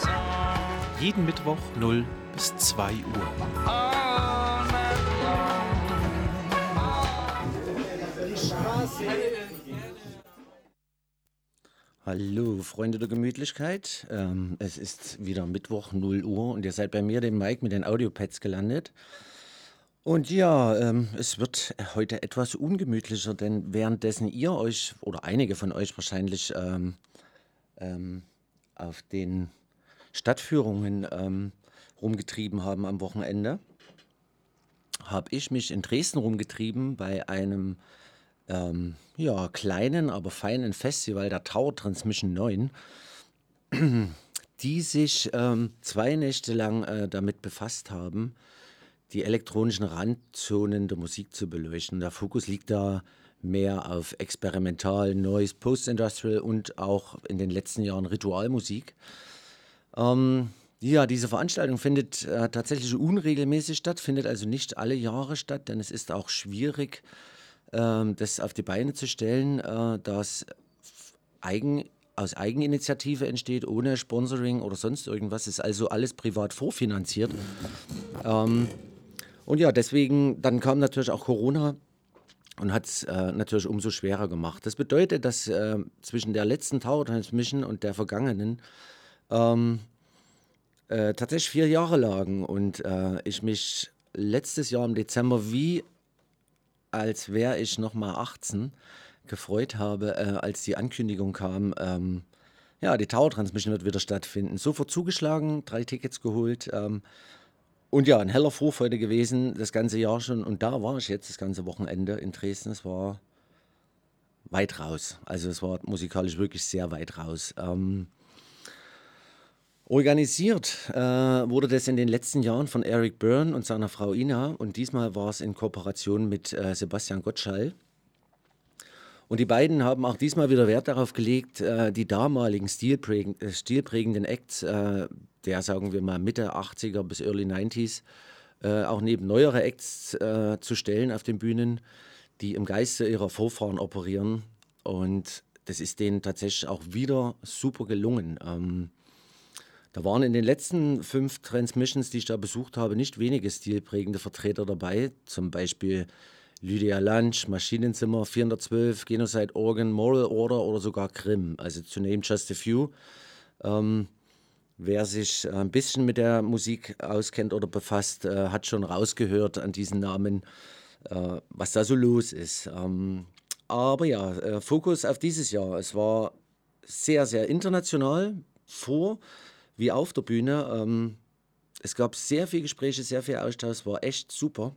Song. Jeden Mittwoch 0 bis 2 Uhr. Hallo, Freunde der Gemütlichkeit. Ähm, es ist wieder Mittwoch, 0 Uhr und ihr seid bei mir, dem Mike, mit den Audiopads gelandet. Und ja, ähm, es wird heute etwas ungemütlicher, denn währenddessen ihr euch, oder einige von euch wahrscheinlich, ähm, ähm, auf den Stadtführungen ähm, rumgetrieben haben am Wochenende, habe ich mich in Dresden rumgetrieben bei einem ähm, ja, kleinen, aber feinen Festival der Tower Transmission 9, die sich ähm, zwei Nächte lang äh, damit befasst haben, die elektronischen Randzonen der Musik zu beleuchten. Der Fokus liegt da mehr auf Experimental, Noise, Post-Industrial und auch in den letzten Jahren Ritualmusik. Ähm, ja, diese Veranstaltung findet äh, tatsächlich unregelmäßig statt, findet also nicht alle Jahre statt, denn es ist auch schwierig, ähm, das auf die Beine zu stellen, äh, das eigen, aus Eigeninitiative entsteht, ohne Sponsoring oder sonst irgendwas. Ist also alles privat vorfinanziert. Ähm, und ja, deswegen, dann kam natürlich auch Corona und hat es äh, natürlich umso schwerer gemacht. Das bedeutet, dass äh, zwischen der letzten Tower Transmission und der vergangenen ähm, äh, tatsächlich vier Jahre lagen und äh, ich mich letztes Jahr im Dezember wie als wäre ich noch mal 18 gefreut habe, äh, als die Ankündigung kam, ähm, ja, die Tower Transmission wird wieder stattfinden. Sofort zugeschlagen, drei Tickets geholt. Ähm, und ja, ein heller Vorfreude gewesen, das ganze Jahr schon. Und da war ich jetzt das ganze Wochenende in Dresden. Es war weit raus. Also es war musikalisch wirklich sehr weit raus. Ähm, organisiert äh, wurde das in den letzten Jahren von Eric Byrne und seiner Frau Ina. Und diesmal war es in Kooperation mit äh, Sebastian Gottschall. Und die beiden haben auch diesmal wieder Wert darauf gelegt, äh, die damaligen stilprägend, äh, stilprägenden Acts äh, der, sagen wir mal, Mitte 80er bis Early 90s, äh, auch neben neuere Acts zu stellen auf den Bühnen, die im Geiste ihrer Vorfahren operieren. Und das ist denen tatsächlich auch wieder super gelungen. Ähm, da waren in den letzten fünf Transmissions, die ich da besucht habe, nicht wenige stilprägende Vertreter dabei. Zum Beispiel Lydia Lunch, Maschinenzimmer 412, Genocide Organ, Moral Order oder sogar Grimm. Also to name just a few. Ähm, wer sich ein bisschen mit der Musik auskennt oder befasst, äh, hat schon rausgehört an diesen Namen, äh, was da so los ist. Ähm, aber ja, äh, Fokus auf dieses Jahr. Es war sehr, sehr international vor wie auf der Bühne. Ähm, es gab sehr viele Gespräche, sehr viel Austausch, es war echt super.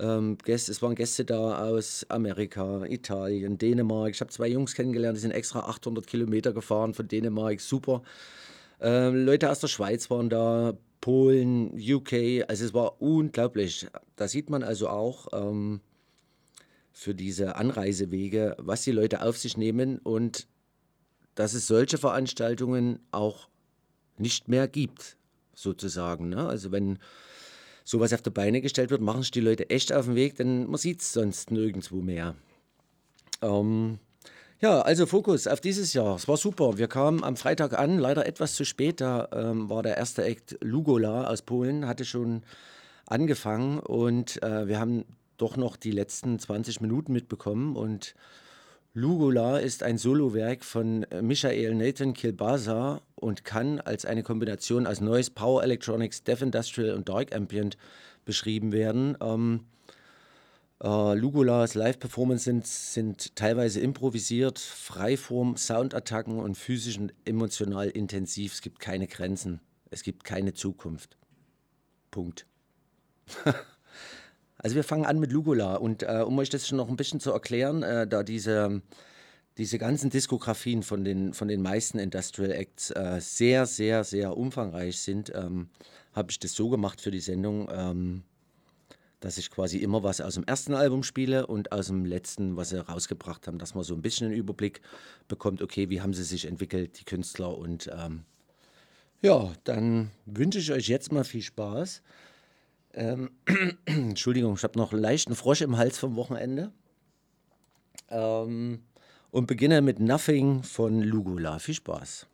Ähm, es waren Gäste da aus Amerika, Italien, Dänemark. Ich habe zwei Jungs kennengelernt, die sind extra 800 Kilometer gefahren von Dänemark, super. Ähm, Leute aus der Schweiz waren da, Polen, UK, also es war unglaublich. Da sieht man also auch ähm, für diese Anreisewege, was die Leute auf sich nehmen und dass es solche Veranstaltungen auch nicht mehr gibt, sozusagen. Ne? Also wenn sowas auf die Beine gestellt wird, machen sich die Leute echt auf den Weg, denn man sieht es sonst nirgendwo mehr. Ähm, ja, also Fokus auf dieses Jahr. Es war super. Wir kamen am Freitag an, leider etwas zu spät. Da ähm, war der erste Act Lugola aus Polen, hatte schon angefangen und äh, wir haben doch noch die letzten 20 Minuten mitbekommen und Lugola ist ein Solowerk von äh, Michael Nathan Kilbasa und kann als eine Kombination aus Noise, Power Electronics, Deaf Industrial und Dark Ambient beschrieben werden. Ähm, Äh, Lugulas Live-Performance sind, sind teilweise improvisiert, Freiform, Soundattacken und physisch und emotional intensiv. Es gibt keine Grenzen. Es gibt keine Zukunft. Punkt. also wir fangen an mit Lugula und äh, um euch das schon noch ein bisschen zu erklären, äh, da diese, diese ganzen Diskografien von den, von den meisten Industrial Acts äh, sehr, sehr, sehr umfangreich sind, ähm, habe ich das so gemacht für die Sendung, ähm, dass ich quasi immer was aus dem ersten Album spiele und aus dem letzten, was sie rausgebracht haben, dass man so ein bisschen einen Überblick bekommt, okay, wie haben sie sich entwickelt, die Künstler. Und ähm, ja, dann wünsche ich euch jetzt mal viel Spaß. Ähm, Entschuldigung, ich habe noch einen leichten Frosch im Hals vom Wochenende. Ähm, und beginne mit Nothing von Lugula. Viel Spaß.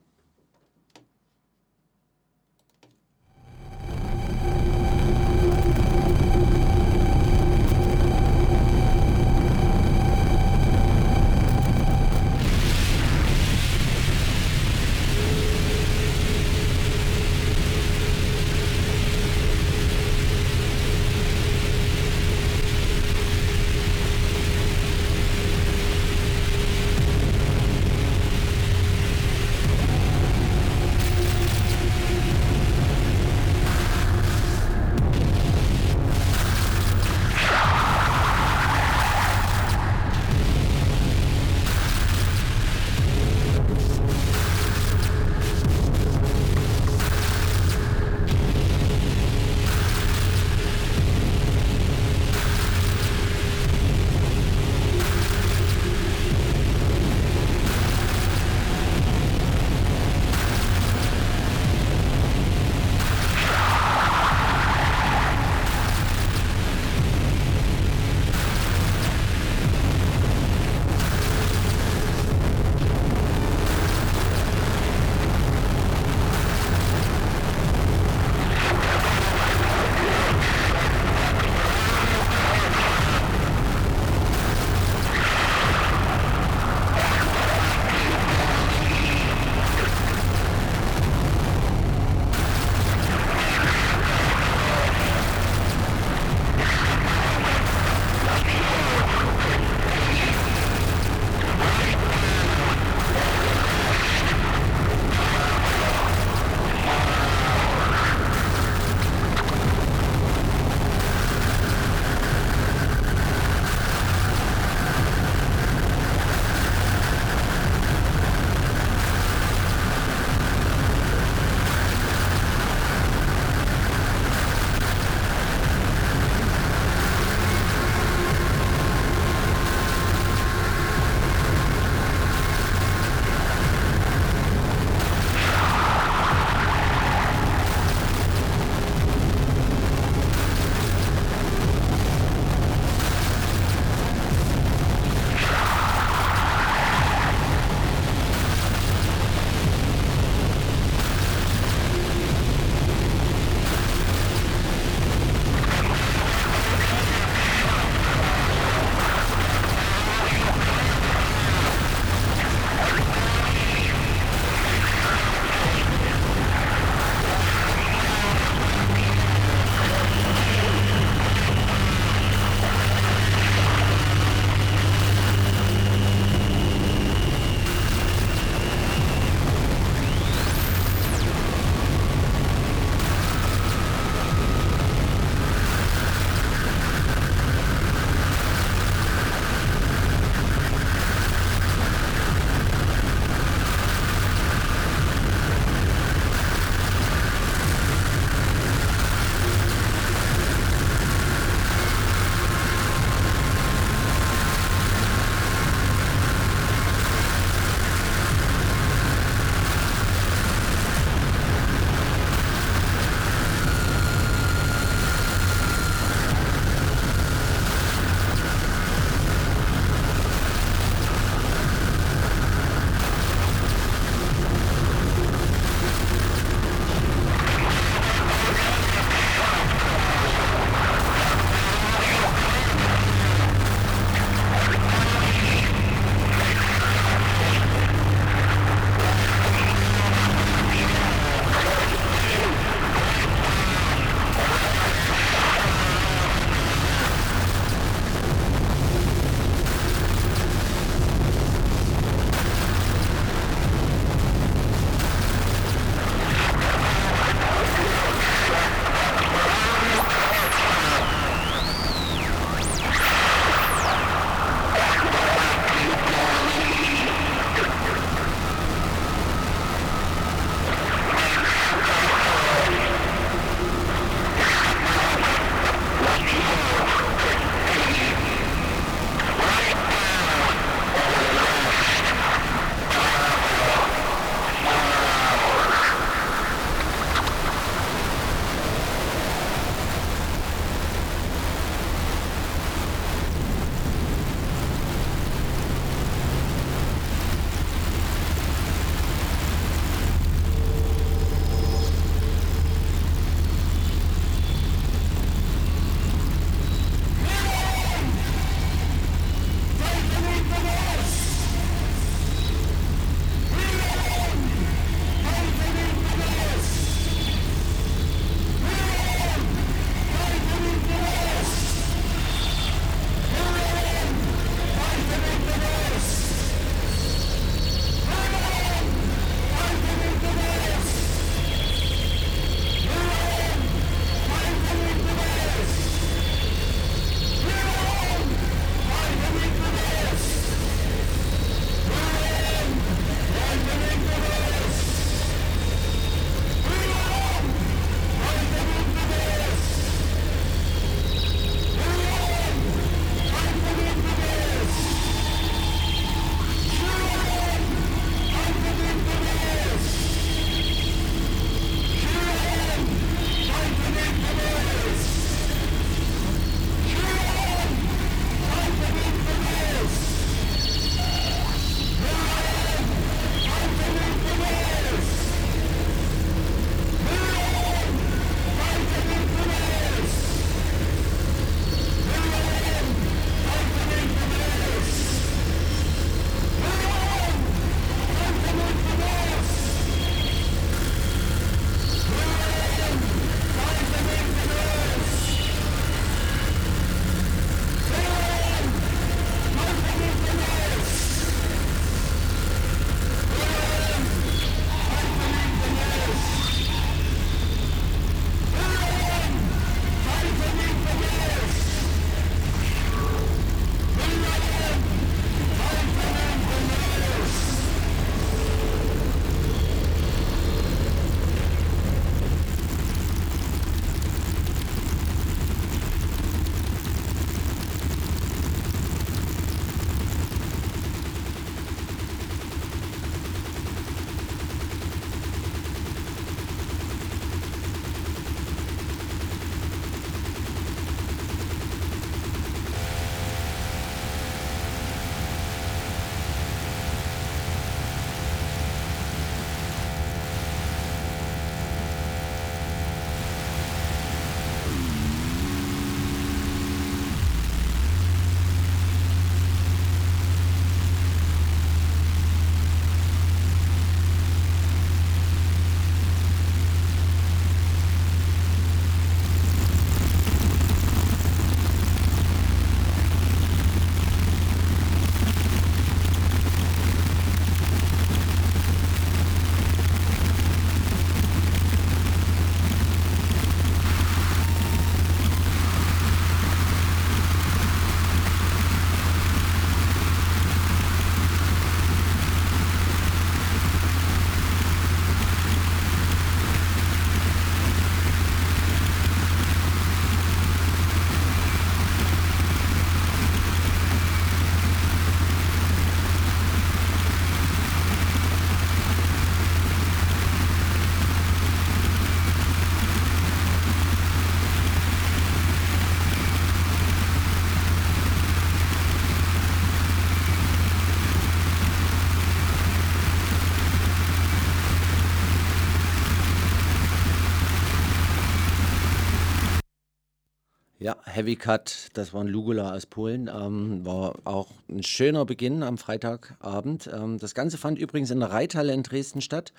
Heavy Cut, das war ein Lugula aus Polen. Ähm, war auch ein schöner Beginn am Freitagabend. Ähm, das Ganze fand übrigens in der Reithalle in Dresden statt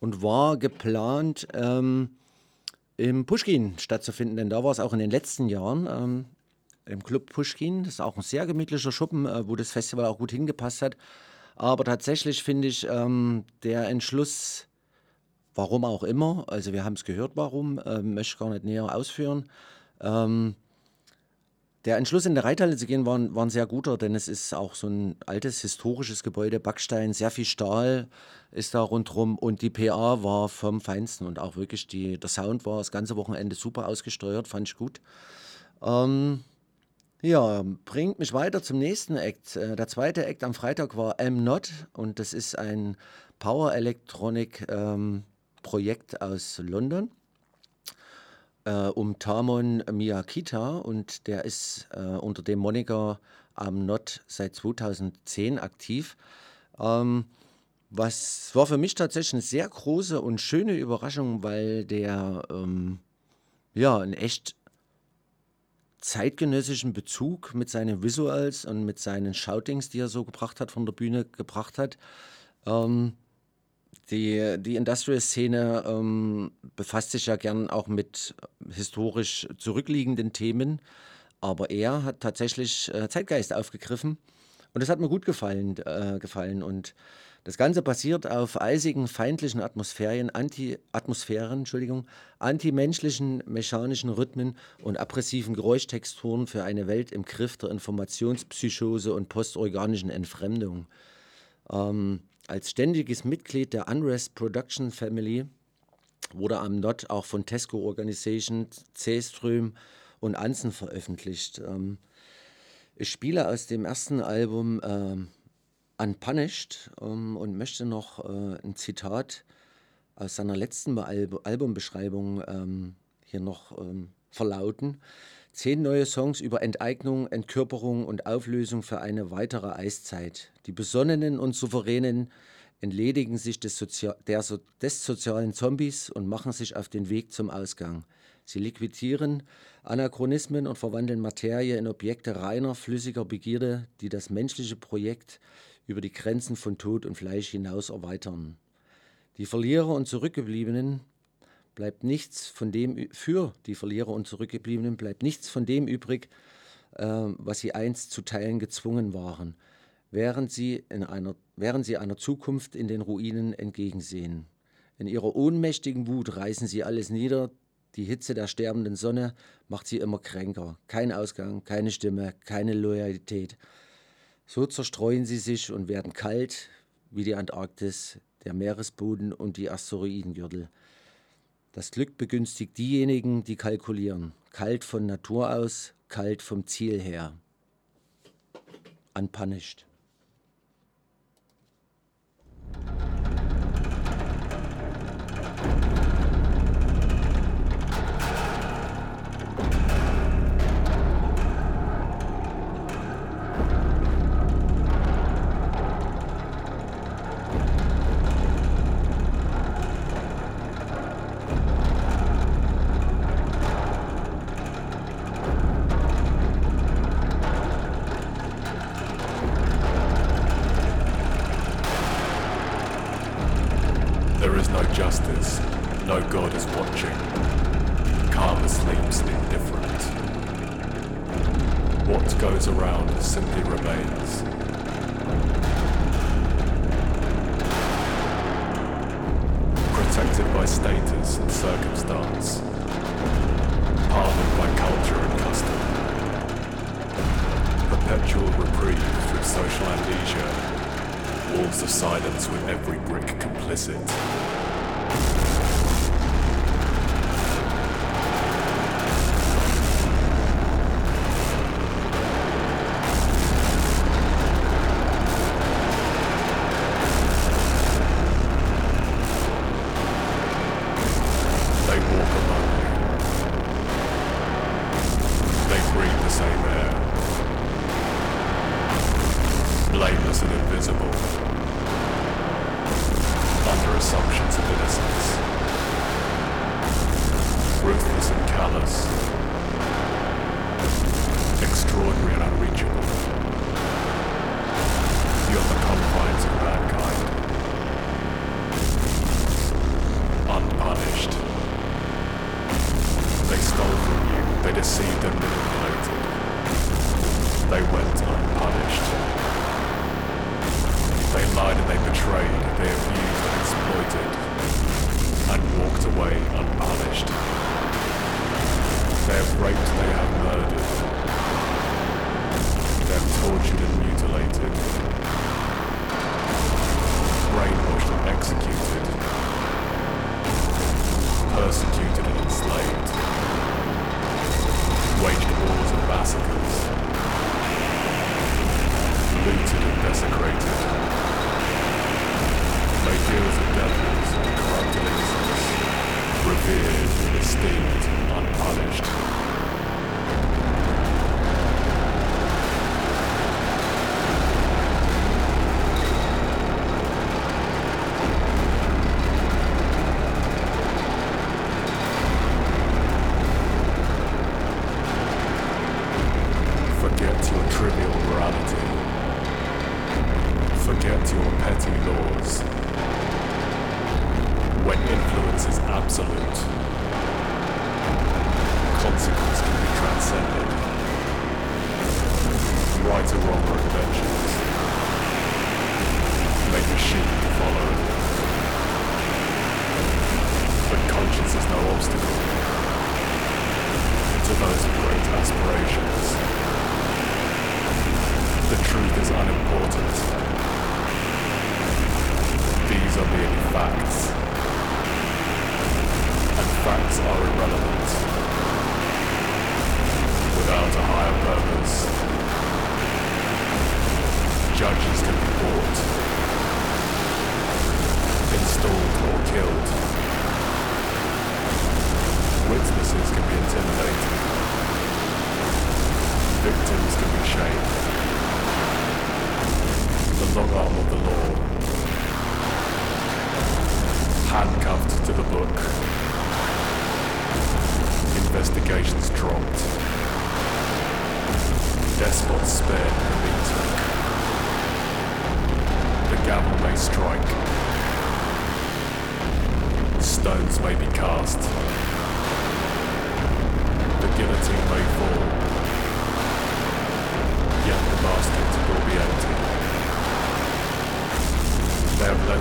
und war geplant, ähm, im Pushkin stattzufinden, denn da war es auch in den letzten Jahren ähm, im Club Pushkin. Das ist auch ein sehr gemütlicher Schuppen, äh, wo das Festival auch gut hingepasst hat. Aber tatsächlich finde ich ähm, der Entschluss, warum auch immer, also wir haben es gehört, warum, ähm, möchte ich gar nicht näher ausführen. Ähm, der Entschluss, in der Reithalle zu gehen, war, ein- war ein sehr guter, denn es ist auch so ein altes historisches Gebäude, Backstein, sehr viel Stahl ist da rundherum und die PA war vom Feinsten und auch wirklich die, der Sound war das ganze Wochenende super ausgesteuert, fand ich gut. Ähm, ja, bringt mich weiter zum nächsten Act. Äh, Der zweite Act am Freitag war M Not und das ist ein Power Electronic ähm, Projekt aus London äh, um Tamon Miyakita und der ist äh, unter dem Moniker am Not seit 2010 aktiv. Ähm, was war für mich tatsächlich eine sehr große und schöne Überraschung, weil der ähm, ja einen echt zeitgenössischen Bezug mit seinen Visuals und mit seinen Shoutings, die er so gebracht hat, von der Bühne gebracht hat. Ähm, die, die Industrial-Szene ähm, befasst sich ja gern auch mit historisch zurückliegenden Themen, aber er hat tatsächlich äh, Zeitgeist aufgegriffen und das hat mir gut gefallen, äh, gefallen. Und das Ganze basiert auf eisigen, feindlichen Atmosphären, Anti Atmosphären, Entschuldigung, antimenschlichen, mechanischen Rhythmen und aggressiven Geräuschtexturen für eine Welt im Griff der Informationspsychose und postorganischen Entfremdung. Ähm, als ständiges Mitglied der Unrest Production Family wurde am Not auch von Tesco Organization, C-Ström und Ansen veröffentlicht. Ähm, ich spiele aus dem ersten Album ähm, Unpunished ähm, und möchte noch äh, ein Zitat aus seiner letzten Alb Albumbeschreibung ähm, hier noch ähm, verlauten. Zehn neue Songs über Enteignung, Entkörperung und Auflösung für eine weitere Eiszeit. Die Besonnenen und Souveränen entledigen sich des, Sozia so des sozialen Zombies und machen sich auf den Weg zum Ausgang. Sie liquidieren Anachronismen und verwandeln Materie in Objekte reiner, flüssiger Begierde, die das menschliche Projekt über die Grenzen von Tod und Fleisch hinaus erweitern. Die Verlierer und Zurückgebliebenen bleibt nichts von dem für die Verlierer und Zurückgebliebenen bleibt nichts von dem übrig, äh, was sie einst zu teilen gezwungen waren, während sie, in einer, während sie einer Zukunft in den Ruinen entgegensehen. In ihrer ohnmächtigen Wut reißen sie alles nieder, die Hitze der sterbenden Sonne macht sie immer kränker. Kein Ausgang, keine Stimme, keine Loyalität. So zerstreuen sie sich und werden kalt wie die Antarktis, der Meeresboden und die Asteroidengürtel. Das Glück begünstigt diejenigen, die kalkulieren. Kalt von Natur aus, kalt vom Ziel her. Unpunished. Simply remains. Protected by status and circumstance. Pardoned by culture and custom. Perpetual reprieve through social amnesia. Walls of silence with every brick complicit.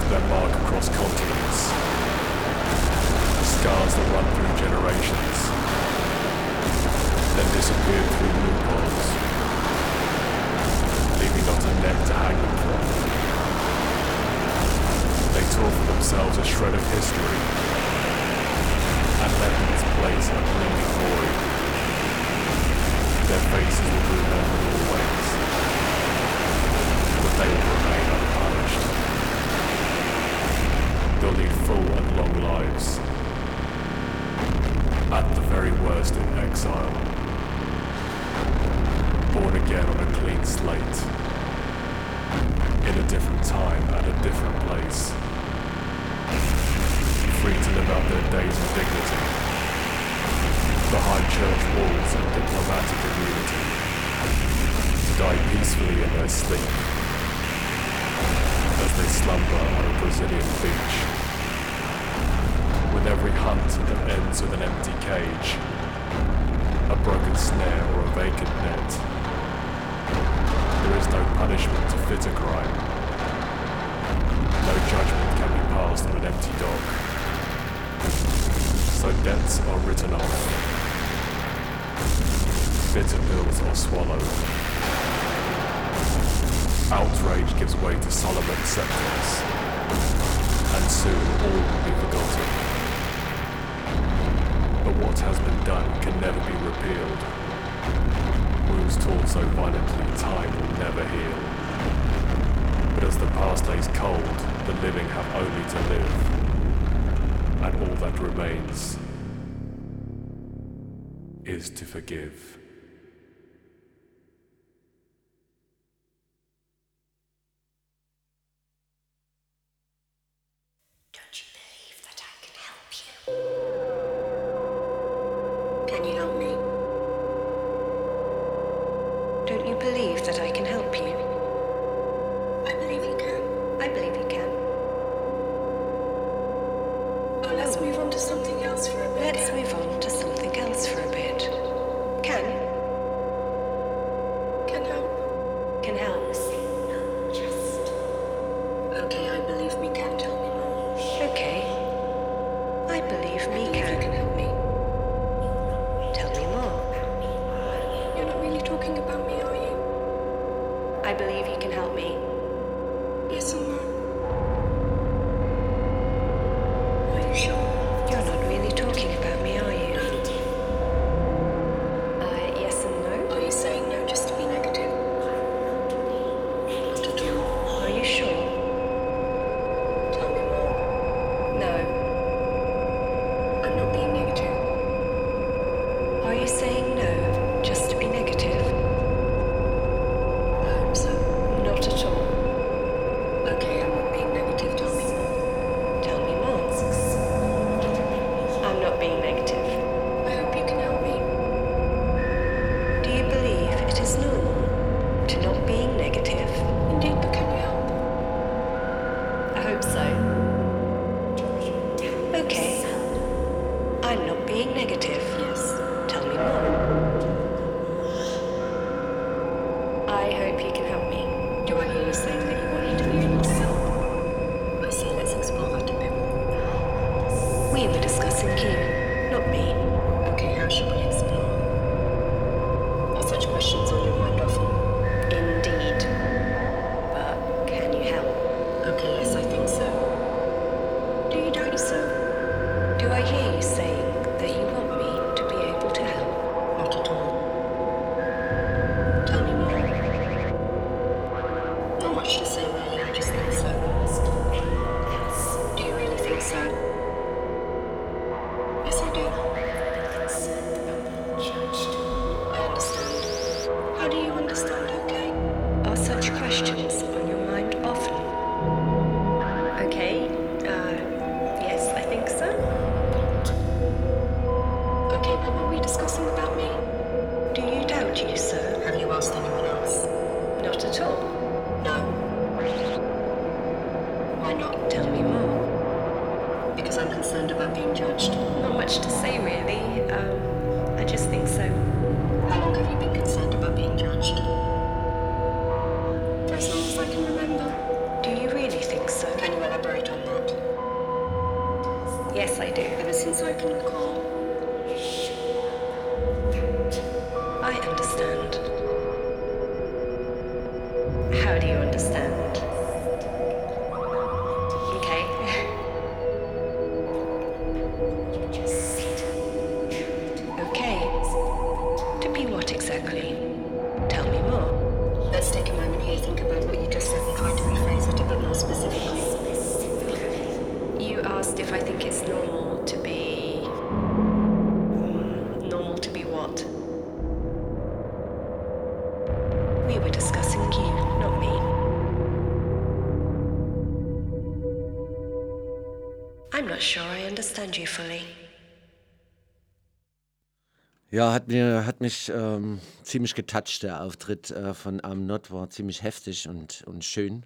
Left their mark across continents. Scars that run through generations. Then disappeared through loopholes. Leaving not a net to hang them from. They tore for themselves a shred of history. And left in its place a gleaming void. Their faces will be remembered always. But they will They'll lead full and long lives. At the very worst in exile. Born again on a clean slate. In a different time and a different place. Free to live out their days in dignity. Behind church walls and diplomatic immunity. To die peacefully in their sleep as they slumber on a Brazilian beach. With every hunt that ends with an empty cage, a broken snare or a vacant net. There is no punishment to fit a crime. No judgment can be passed on an empty dog. So debts are written off. Bitter pills are swallowed. Outrage gives way to solemn acceptance, and soon all will be forgotten. What has been done can never be repealed. Wounds torn so violently, time will never heal. But as the past lays cold, the living have only to live, and all that remains is to forgive. Ja, hat, mir, hat mich ähm, ziemlich getoucht, der Auftritt äh, von Am Not war ziemlich heftig und, und schön.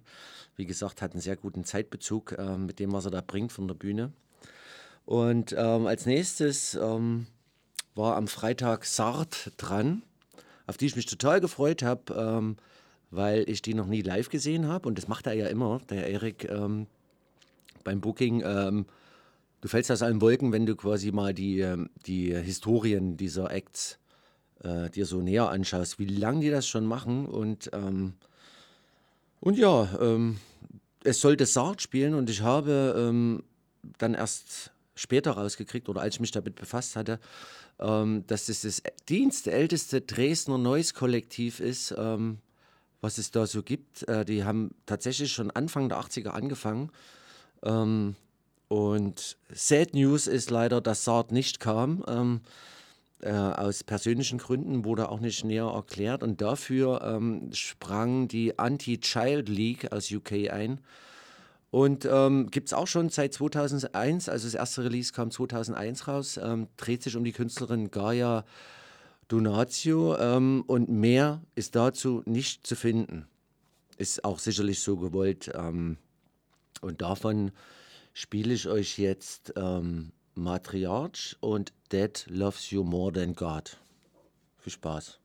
Wie gesagt, hat einen sehr guten Zeitbezug äh, mit dem, was er da bringt von der Bühne. Und ähm, als nächstes ähm, war am Freitag Sart dran, auf die ich mich total gefreut habe, ähm, weil ich die noch nie live gesehen habe. Und das macht er ja immer, der Erik, ähm, beim Booking. Du fällst aus allen Wolken, wenn du quasi mal die, ähm, die Historien dieser Acts äh, dir so näher anschaust, wie lange die das schon machen. Und, ähm, und ja, ähm, es sollte Sartre spielen und ich habe ähm, dann erst später rausgekriegt oder als ich mich damit befasst hatte, ähm, dass es das dienstälteste Dresdner Noise-Kollektiv ist, ähm, was es da so gibt. Äh, die haben tatsächlich schon Anfang der 80er angefangen. Ähm, und Sad News ist leider, dass Saad nicht kam. Ähm, äh, aus persönlichen Gründen wurde auch nicht näher erklärt. Und dafür ähm, sprang die Anti-Child League aus UK ein. Und ähm, gibt es auch schon seit 2001, also das erste Release kam 2001 raus, ähm, dreht sich um die Künstlerin Gaia Donatio ähm, und mehr ist dazu nicht zu finden. Ist auch sicherlich so gewollt. Ähm, und davon spiele ich euch jetzt ähm, Matriarch und Dead Loves You More Than God. Viel Spaß.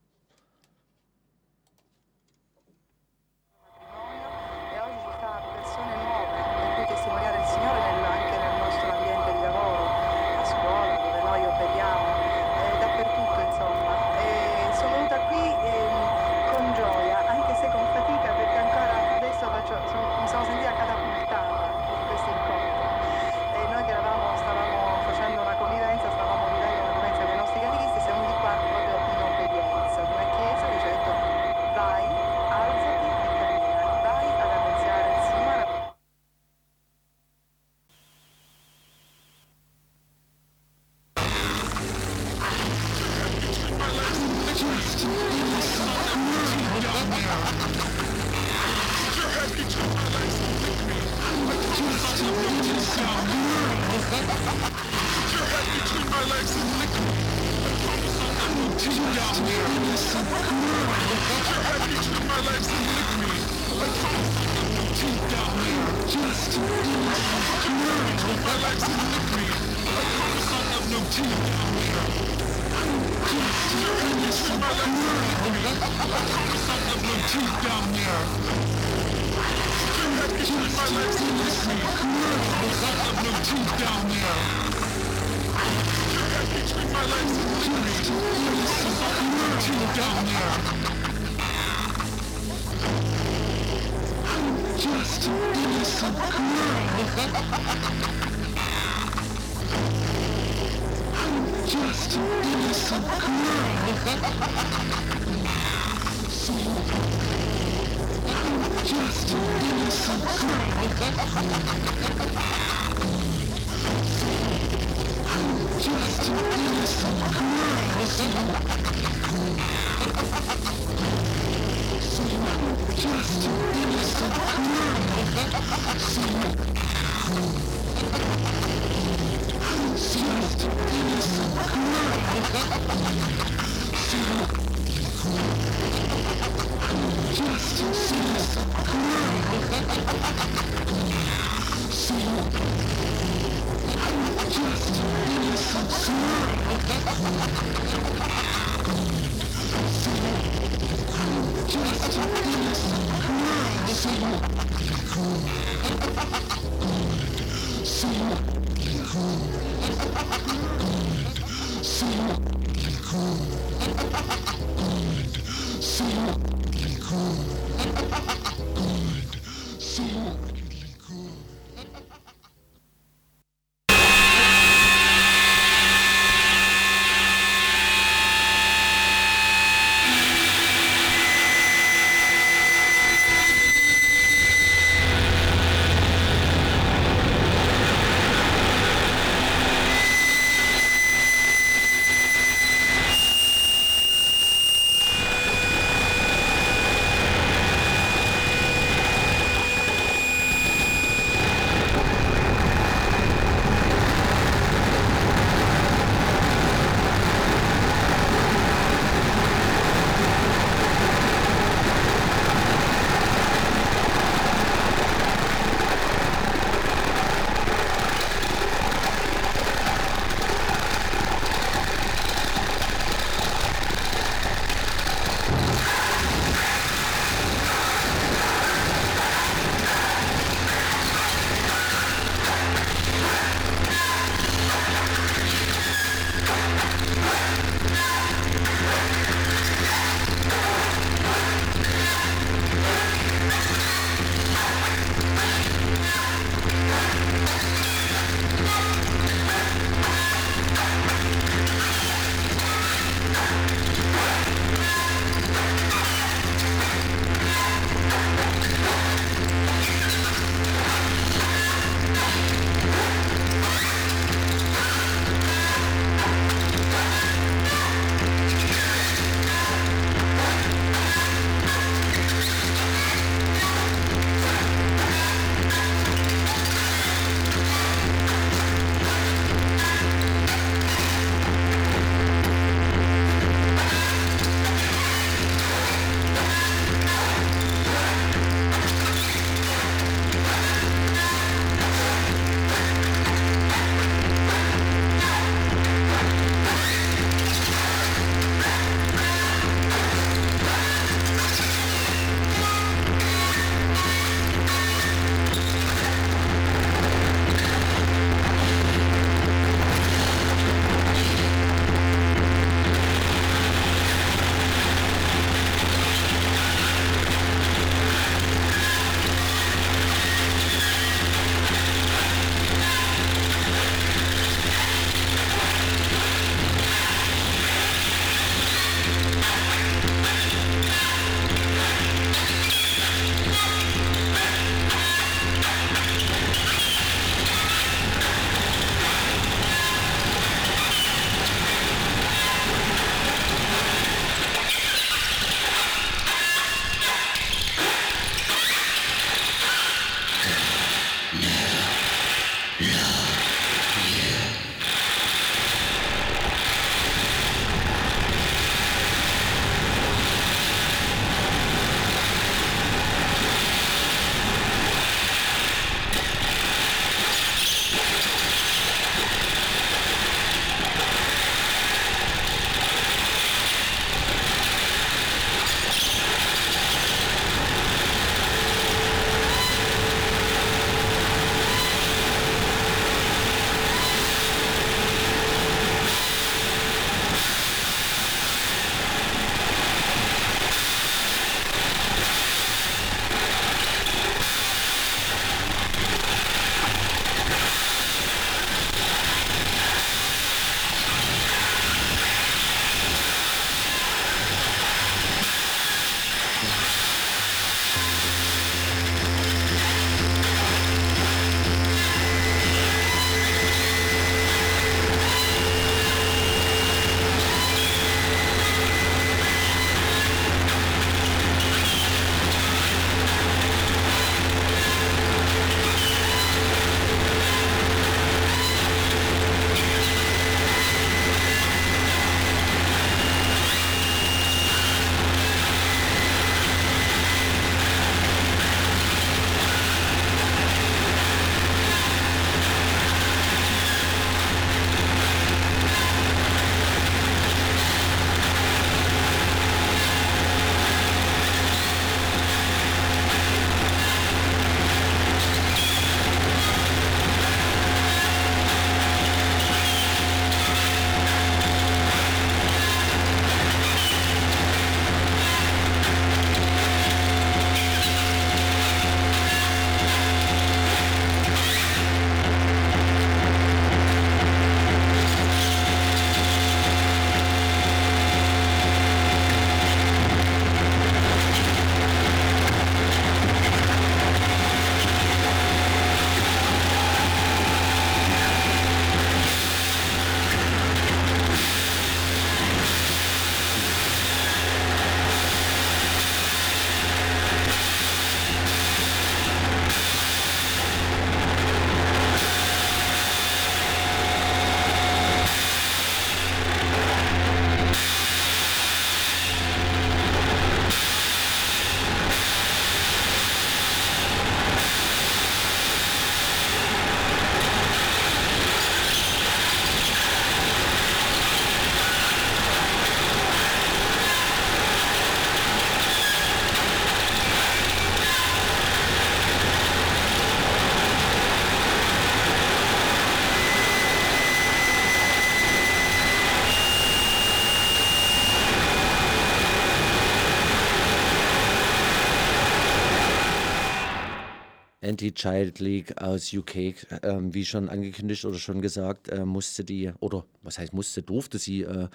Anti-Child League aus UK, ähm, wie schon angekündigt oder schon gesagt, äh, musste die, oder was heißt musste, durfte sie äh,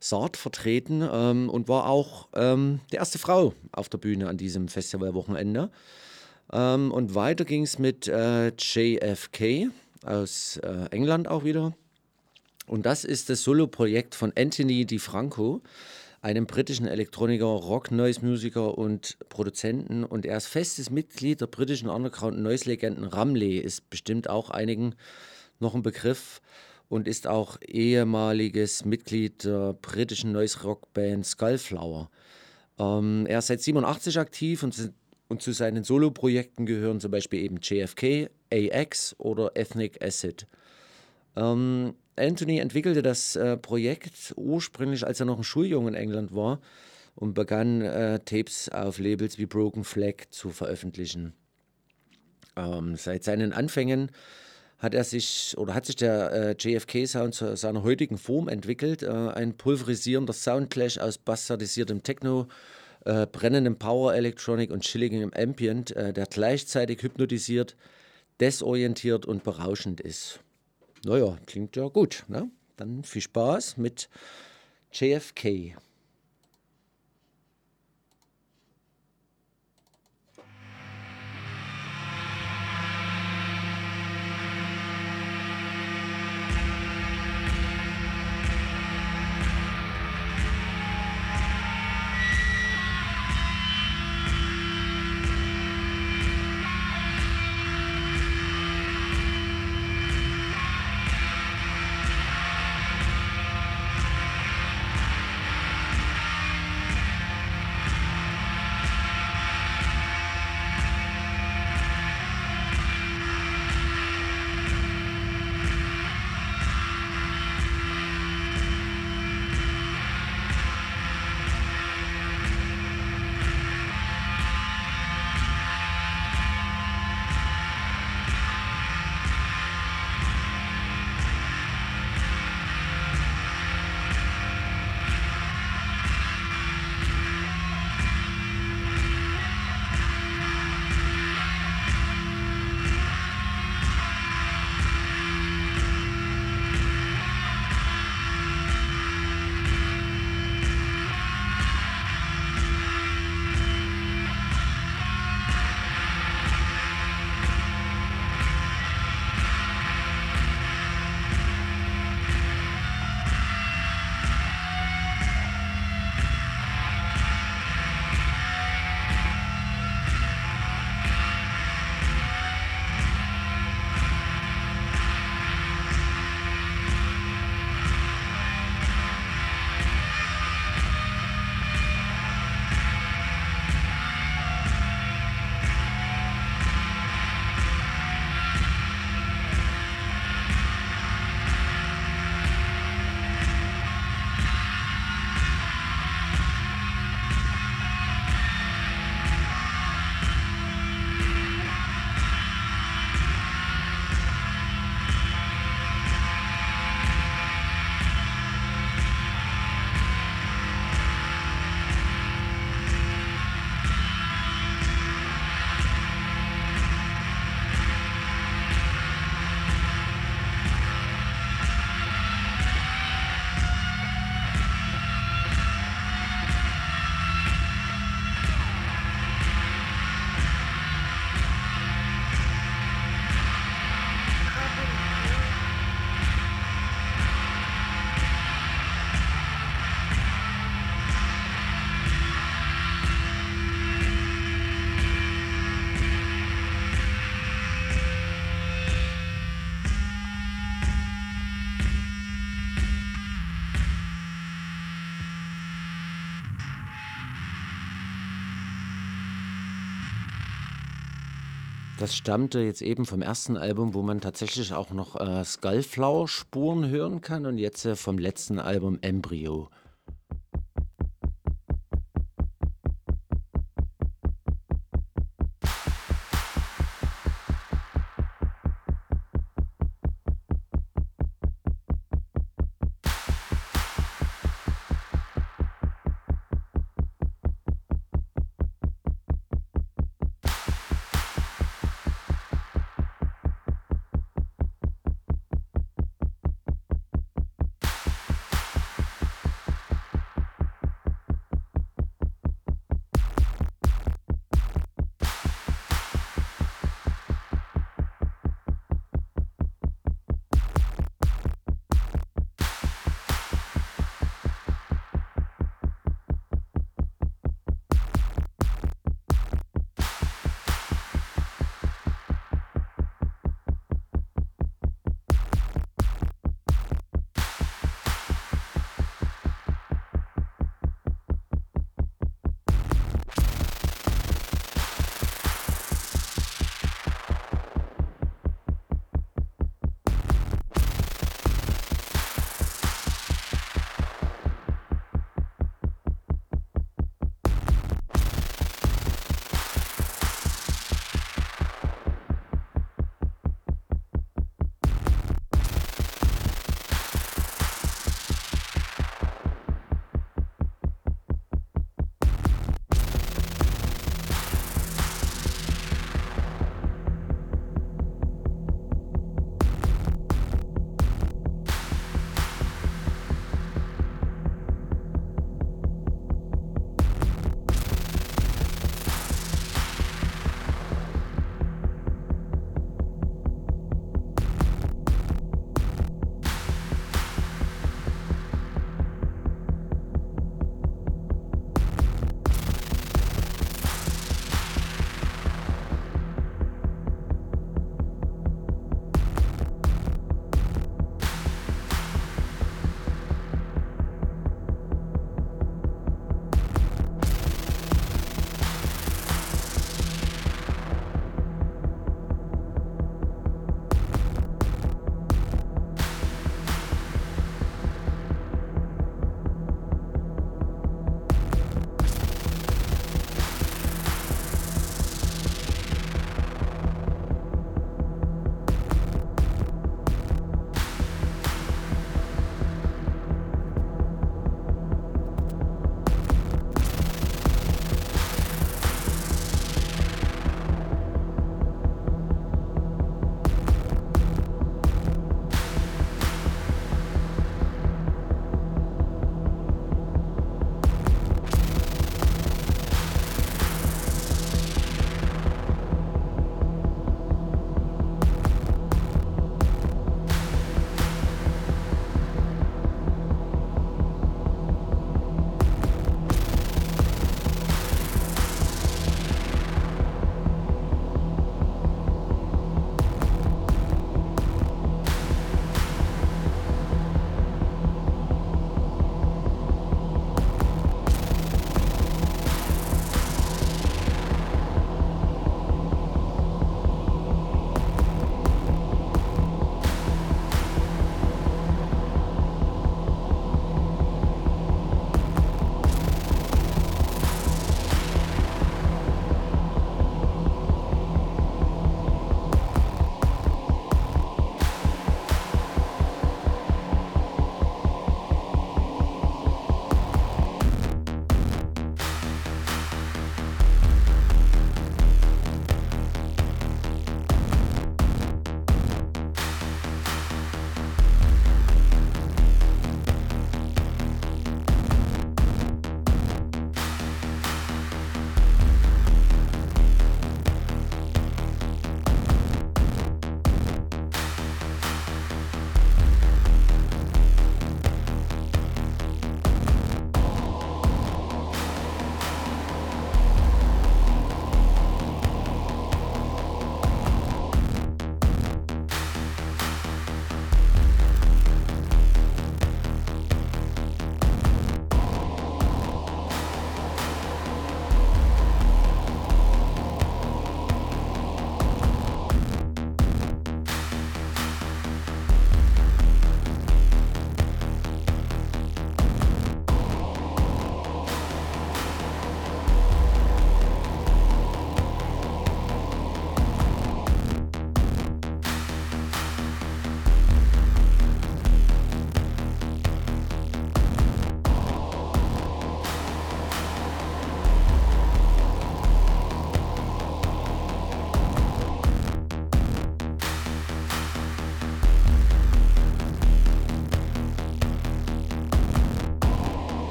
Saat vertreten ähm, und war auch ähm, die erste Frau auf der Bühne an diesem Festivalwochenende. Ähm, und weiter ging es mit äh, JFK aus äh, England auch wieder. Und das ist das Solo-Projekt von Anthony DiFranco, einem britischen Elektroniker, Rock-Noise-Musiker und Produzenten. Und er ist festes Mitglied der britischen Underground-Noise-Legenden Ramley, ist bestimmt auch einigen noch ein Begriff und ist auch ehemaliges Mitglied der britischen Noise-Rock-Band Skullflower. Ähm, er ist seit 87 aktiv und, und zu seinen Solo-Projekten gehören zum Beispiel eben JFK, AX oder Ethnic Acid. Ähm, Anthony entwickelte das äh, Projekt ursprünglich, als er noch ein Schuljunge in England war und begann äh, Tapes auf Labels wie Broken Flag zu veröffentlichen. Ähm, seit seinen Anfängen hat er sich oder hat sich der äh, JFK-Sound zu seiner heutigen Form entwickelt. Äh, ein pulverisierender Soundclash aus bastardisiertem Techno, äh, brennendem Power Electronic und chilligem Ambient, äh, der gleichzeitig hypnotisiert, desorientiert und berauschend ist. Naja, klingt ja gut. Ne? Dann viel Spaß mit JFK. Das stammte jetzt eben vom ersten Album, wo man tatsächlich auch noch äh, Skullflower-Spuren hören kann und jetzt äh, vom letzten Album Embryo.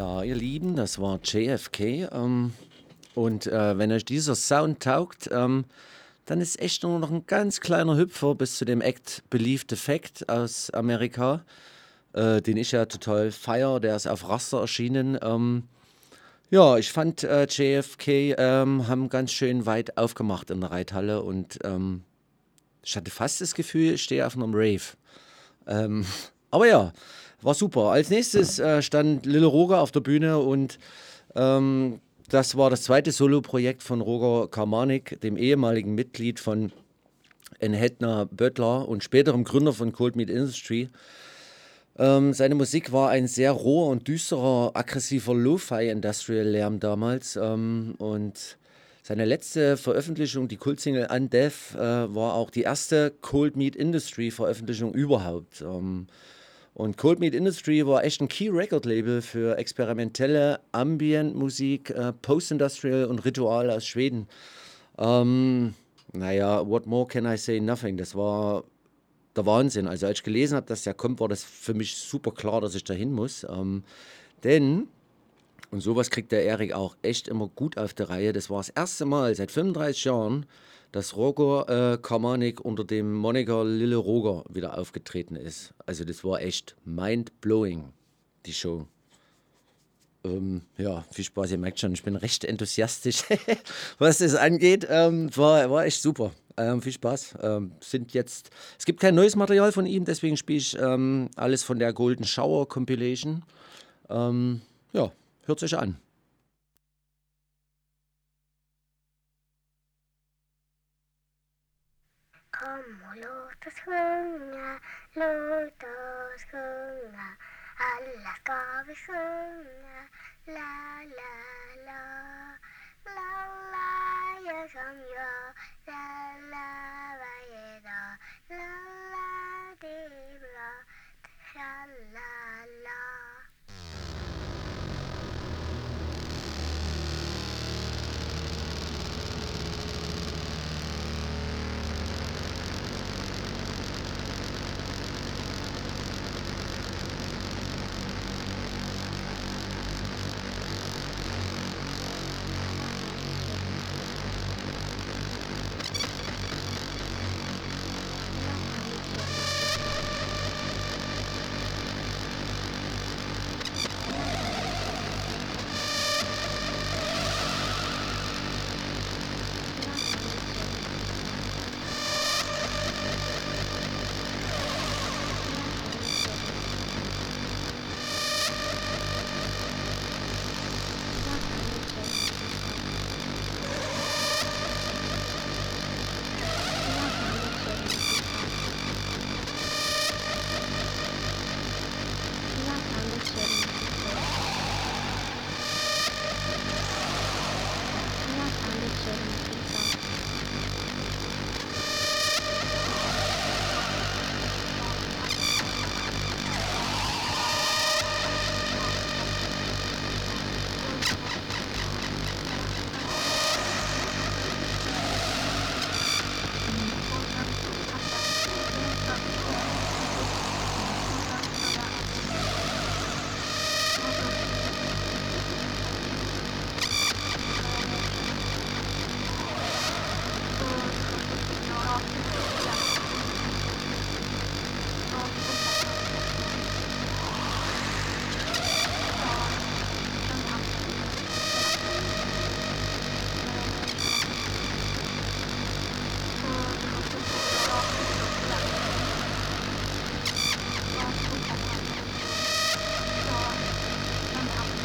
Ja, ihr Lieben, das war JFK. Ähm, und äh, wenn euch dieser Sound taugt, ähm, dann ist echt nur noch ein ganz kleiner Hüpfer bis zu dem Act Believed Effect aus Amerika, äh, den ich ja total feier. Der ist auf Raster erschienen. Ähm, ja, ich fand äh, JFK ähm, haben ganz schön weit aufgemacht in der Reithalle und ähm, ich hatte fast das Gefühl, ich stehe auf einem Rave. Ähm, aber ja, war super. Als nächstes äh, stand Lille Roger auf der Bühne und ähm, das war das zweite Soloprojekt von Roger Karmanik, dem ehemaligen Mitglied von Enhetner Böttler und späterem Gründer von Cold Meat Industry. Ähm, seine Musik war ein sehr roher und düsterer, aggressiver Lo-Fi-Industrial-Lärm damals. Ähm, und seine letzte Veröffentlichung, die Kultsingle Undeath, äh, war auch die erste Cold Meat Industry-Veröffentlichung überhaupt. Ähm, und Cold Meat Industry war echt ein Key Record Label für experimentelle Ambient-Musik, äh, Post-Industrial und Ritual aus Schweden. Ähm, naja, what more can I say? Nothing. Das war der Wahnsinn. Also als ich gelesen habe, dass der kommt, war das für mich super klar, dass ich da hin muss. Ähm, denn, und sowas kriegt der Erik auch echt immer gut auf die Reihe, das war das erste Mal seit 35 Jahren, dass Roger äh, Kamanik unter dem Moniker Lille Roger wieder aufgetreten ist. Also das war echt mind-blowing, die Show. Ähm, ja, viel Spaß, ihr merkt schon, ich bin recht enthusiastisch, was das angeht. Ähm, war, war echt super. Ähm, viel Spaß. Ähm, sind jetzt, es gibt kein neues Material von ihm, deswegen spiele ich ähm, alles von der Golden Shower Compilation. Ähm, ja, hört euch an. Sjunga, låt oss sjunga. Alla ska vi sjunga, la la la. La la, gör som jag, la la varje dag. La la, det är bra, tra la la.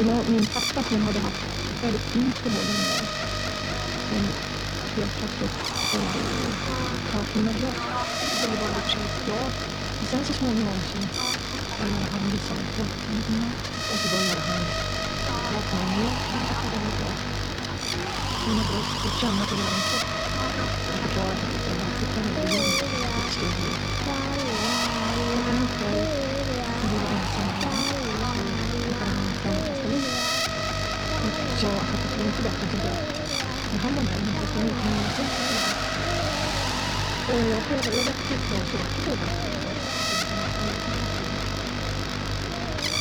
jag, min pappa som hade haft väldigt fin förmåga med som helt plötsligt började ta sina jobb. Det var i och för sig. Men sen så småningom så började han visa mig folktidningar och så började han prata med mig och det var bra. Mina bröst och känna på deras kropp. Jag förklarade att jag var fortfarande ung och skrev så att det skulle inte bättre för det. Men han var med i det som gjorde mina tjänster. Och jag frågade, jag väckte upp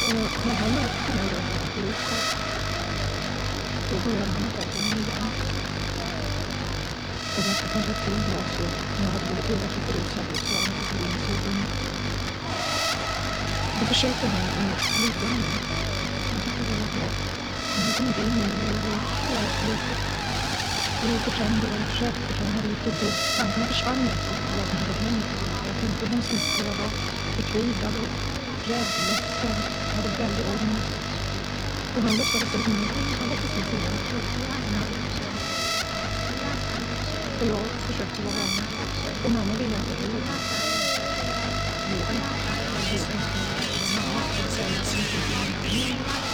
och när han märkte mig då, då började han prata om miljön. Och ganska kanske till var så, när jag hade blivit tillräckligt utsatt, så var han inte på min sida. Då försökte han att lita mig. Bryter sönder och försöker tränga ut och upp. Tankarna försvann. Jag tänkte att hon, skulle vara förtvivlad och rädd, ledsen. Jag hade väldigt ingenting. Han var precis igen. Och jag försökte vara vänlig. Och mamma ville inte heller. Våga inte. Våga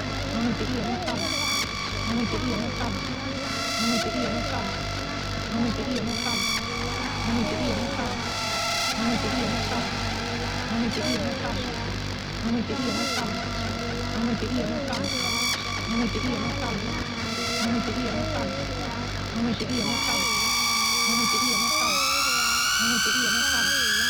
มันจะเอียงต่ำมันจะเอียงต่ำมันจะเอียงต่ำมันจะเอียงต่ำมันจะเอียงต่ำมันจะเอียงต่ำมันจะเอียงต่ำมันจะเอียงต่ำมันจะเอียงต่ำมันจะเอียงต่ำมันจะเอียงต่ำมันจะเอียงต่ำมันจะเอียงต่ำมันจะเอียงต่ำ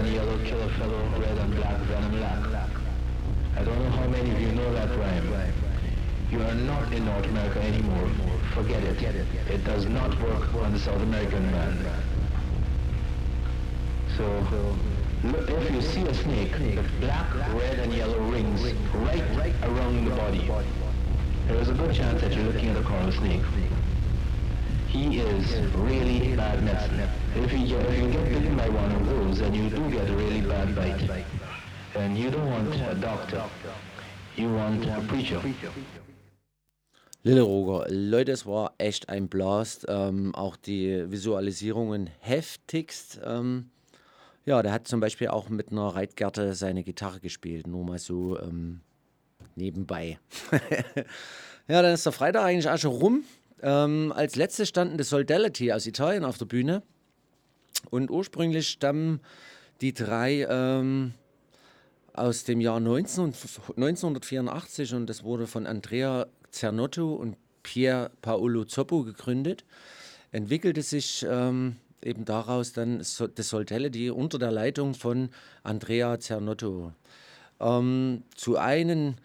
kill a fellow red and black venom lack. I don't know how many of you know that rhyme. You are not in North America anymore. Forget it. It does not work on the South American man. So, if you see a snake with black, red, and yellow rings right, right around the body, there is a good chance that you're looking at a coral snake. He is really bad medicine. If you, if you get bitten by one those and you do get a really bad bite, then you don't want a doctor. You want a preacher. Lille Roger, Leute, es war echt ein Blast. Ähm, auch die Visualisierungen heftigst. Ähm, ja, der hat zum Beispiel auch mit einer Reitgerte seine Gitarre gespielt, nur mal so ähm, nebenbei. ja, dann ist der Freitag eigentlich auch schon rum. Ähm, als letztes standen The Soldality aus Italien auf der Bühne. Und ursprünglich stammen die drei ähm, aus dem Jahr 19, 1984 und das wurde von Andrea Cernotto und Pier Paolo Zoppo gegründet. Entwickelte sich ähm, eben daraus dann so, das Soltellity unter der Leitung von Andrea Cernotto. Ähm, zu einen,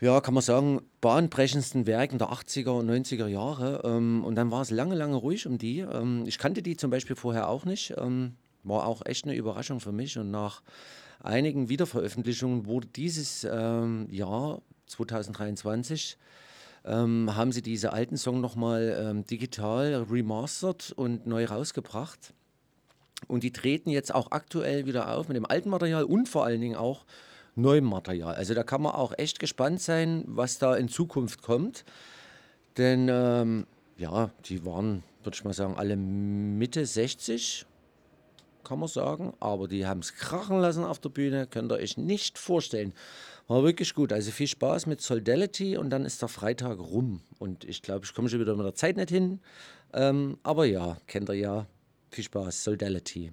ja, kann man sagen, bahnbrechendsten Werken der 80er und 90er Jahre. Ähm, und dann war es lange, lange ruhig um die. Ähm, ich kannte die zum Beispiel vorher auch nicht. Ähm, war auch echt eine Überraschung für mich. Und nach einigen Wiederveröffentlichungen wurde dieses ähm, Jahr 2023 ähm, haben sie diese alten Song nochmal ähm, digital remastered und neu rausgebracht. Und die treten jetzt auch aktuell wieder auf mit dem alten Material und vor allen Dingen auch neuem Material. Also da kann man auch echt gespannt sein, was da in Zukunft kommt. Denn ähm, ja, die waren, würde ich mal sagen, alle Mitte 60, kann man sagen. Aber die haben es krachen lassen auf der Bühne, könnt ihr euch nicht vorstellen. War wirklich gut. Also viel Spaß mit Soldality und dann ist der Freitag rum. Und ich glaube, ich komme schon wieder mit der Zeit nicht hin. Ähm, aber ja, kennt ihr ja. Viel Spaß, Soldality.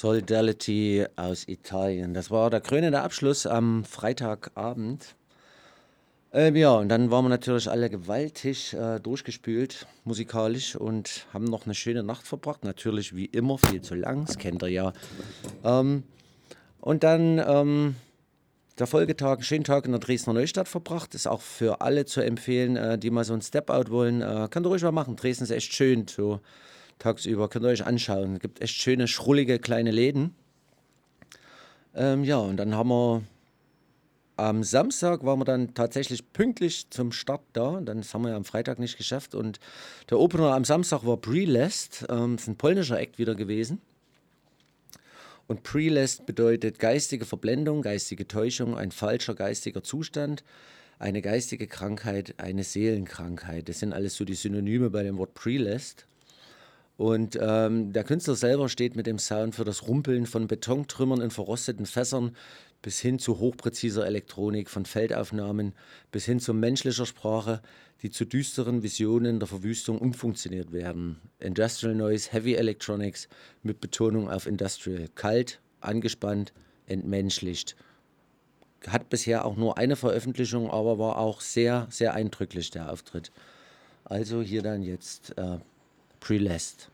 Solidarity aus Italien. Das war der krönende Abschluss am Freitagabend. Ähm, ja, und dann waren wir natürlich alle gewaltig äh, durchgespült musikalisch und haben noch eine schöne Nacht verbracht. Natürlich wie immer viel zu lang, das kennt ihr ja. Ähm, und dann ähm, der Folgetag, einen schönen Tag in der Dresdner Neustadt verbracht. Ist auch für alle zu empfehlen, äh, die mal so ein Step-Out wollen. Äh, ihr ruhig mal machen. Dresden ist echt schön. So tagsüber. Könnt ihr euch anschauen. Es gibt echt schöne, schrullige kleine Läden. Ähm, ja, und dann haben wir am Samstag waren wir dann tatsächlich pünktlich zum Start da. Dann haben wir ja am Freitag nicht geschafft. Und der Opener am Samstag war Prelest. Ähm, ist ein polnischer Act wieder gewesen. Und Prelest bedeutet geistige Verblendung, geistige Täuschung, ein falscher geistiger Zustand, eine geistige Krankheit, eine Seelenkrankheit. Das sind alles so die Synonyme bei dem Wort Prelest. Und ähm, der Künstler selber steht mit dem Sound für das Rumpeln von Betontrümmern in verrosteten Fässern bis hin zu hochpräziser Elektronik, von Feldaufnahmen bis hin zu menschlicher Sprache, die zu düsteren Visionen der Verwüstung umfunktioniert werden. Industrial Noise, Heavy Electronics mit Betonung auf Industrial. Kalt, angespannt, entmenschlicht. Hat bisher auch nur eine Veröffentlichung, aber war auch sehr, sehr eindrücklich der Auftritt. Also hier dann jetzt äh, Prelest.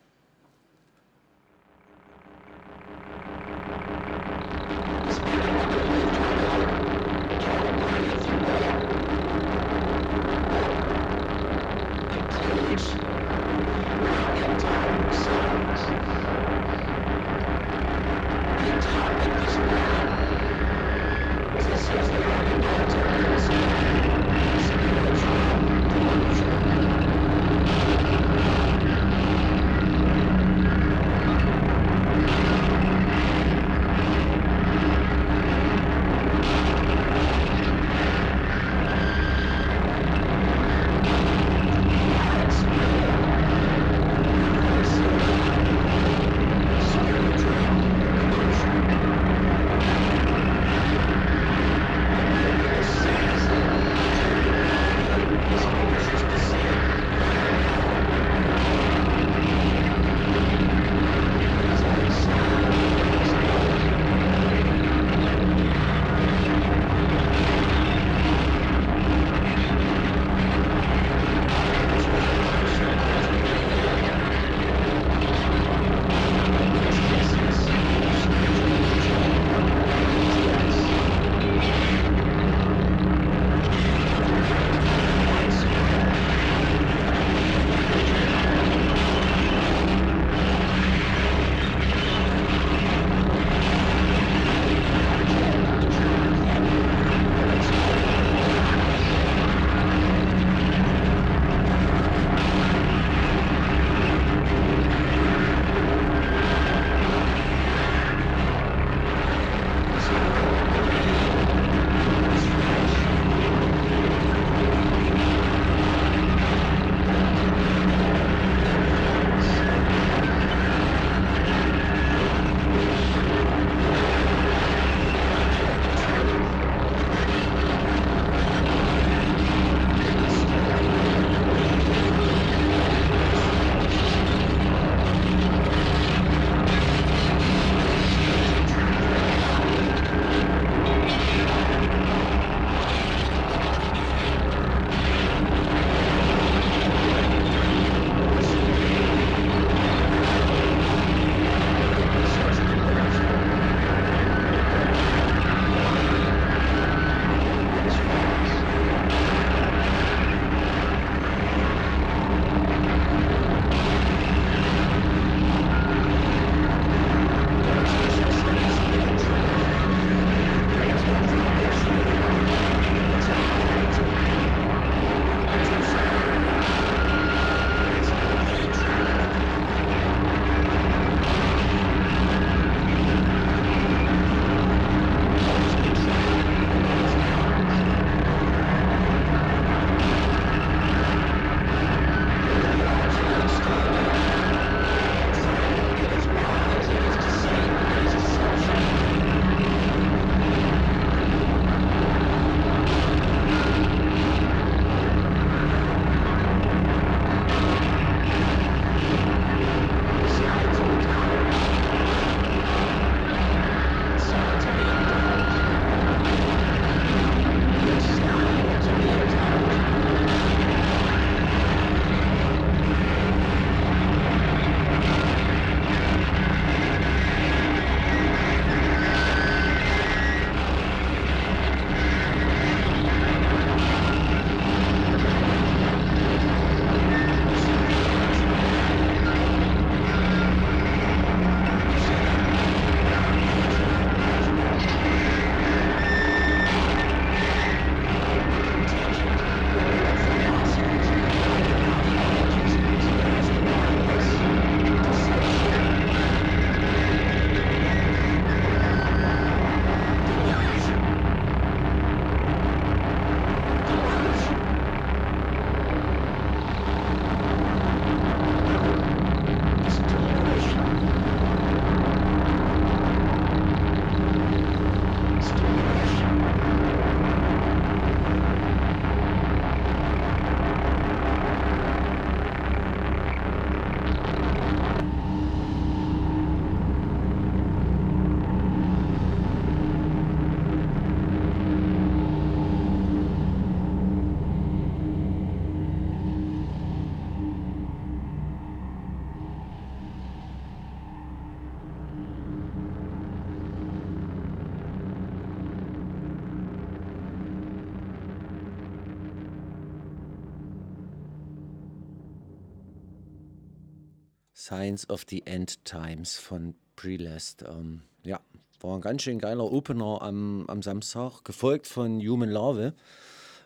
Signs of the End Times von Prelest. Ähm, ja, war ein ganz schön geiler Opener am, am Samstag, gefolgt von Human Larve.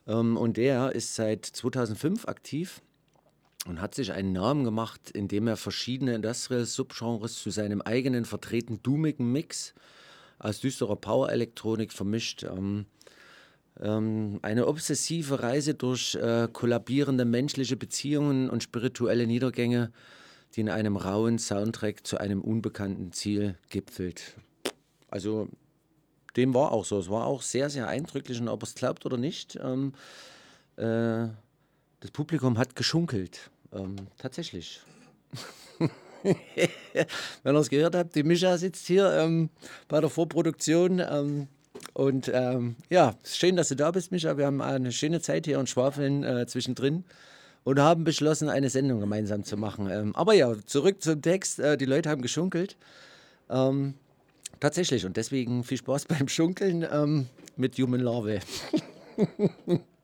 Ähm, und der ist seit 2005 aktiv und hat sich einen Namen gemacht, indem er verschiedene Industrial Subgenres zu seinem eigenen vertreten doomigen Mix aus düsterer Power-Elektronik vermischt. Ähm, ähm, eine obsessive Reise durch äh, kollabierende menschliche Beziehungen und spirituelle Niedergänge, die in einem rauen Soundtrack zu einem unbekannten Ziel gipfelt. Also dem war auch so. Es war auch sehr, sehr eindrücklich und ob es glaubt oder nicht, ähm, äh, das Publikum hat geschunkelt. Ähm, tatsächlich. Wenn ihr es gehört habt, die Mischa sitzt hier ähm, bei der Vorproduktion. Ähm, und ähm, ja, schön, dass du da bist, Micha. Wir haben eine schöne Zeit hier und schwafeln äh, zwischendrin und haben beschlossen, eine Sendung gemeinsam zu machen. Ähm, aber ja, zurück zum Text. Äh, die Leute haben geschunkelt. Ähm, tatsächlich. Und deswegen viel Spaß beim Schunkeln ähm, mit Human Larve.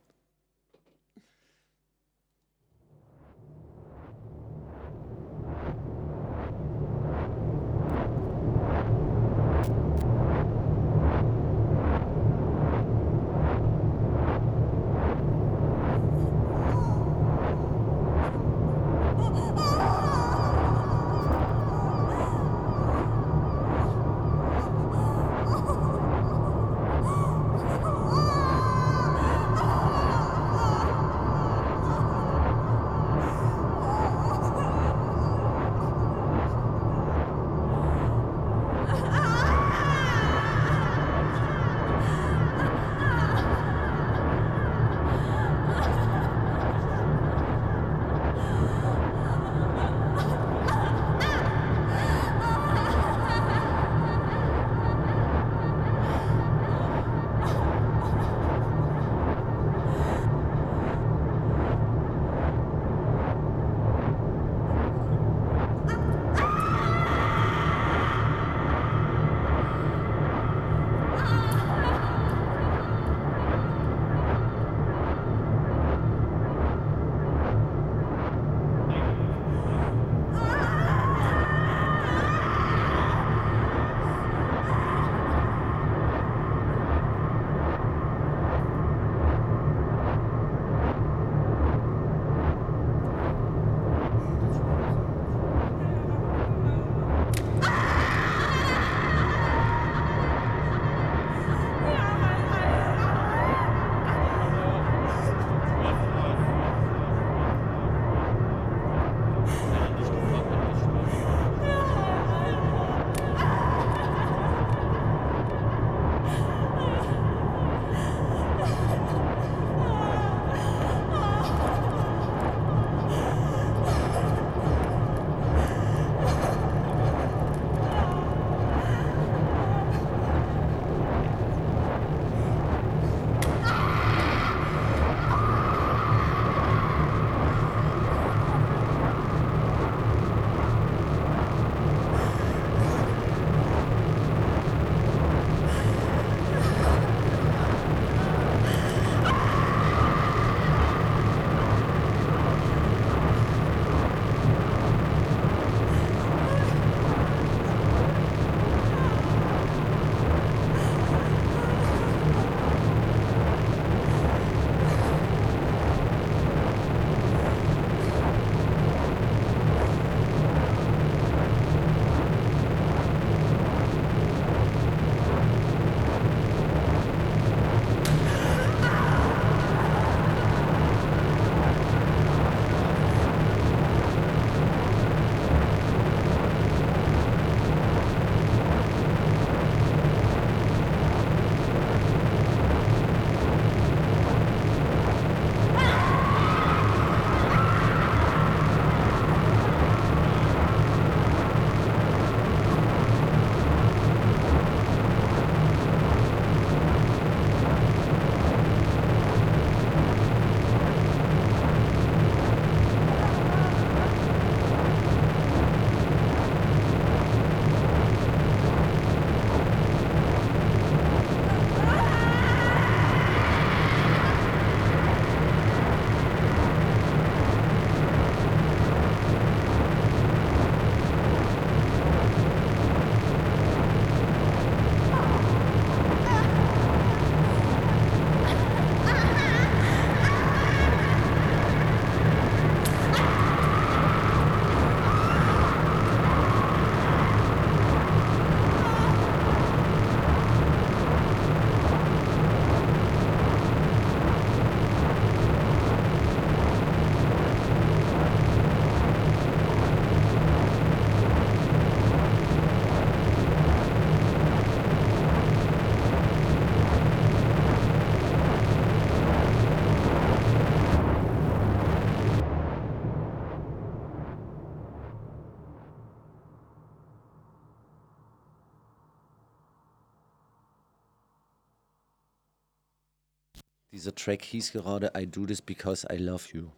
Dieser Track hieß gerade I Do This Because I Love You.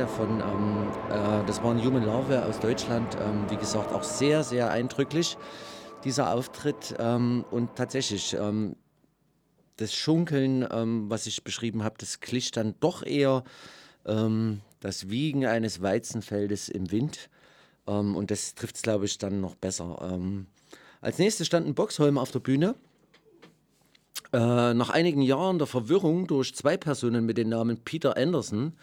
Zeit davon. Ähm, äh, das war ein Human Larve aus Deutschland. Ähm, wie gesagt, auch sehr, sehr eindrücklich, dieser Auftritt. Ähm, und tatsächlich, ähm, das Schunkeln, ähm, was ich beschrieben habe, das glich dann doch eher ähm, das Wiegen eines Weizenfeldes im Wind. Und das trifft es, glaube ich, dann noch besser. Als nächstes stand ein Boxholm auf der Bühne. Äh, nach einigen Jahren der Verwirrung durch zwei Personen mit dem Namen Peter Anderson,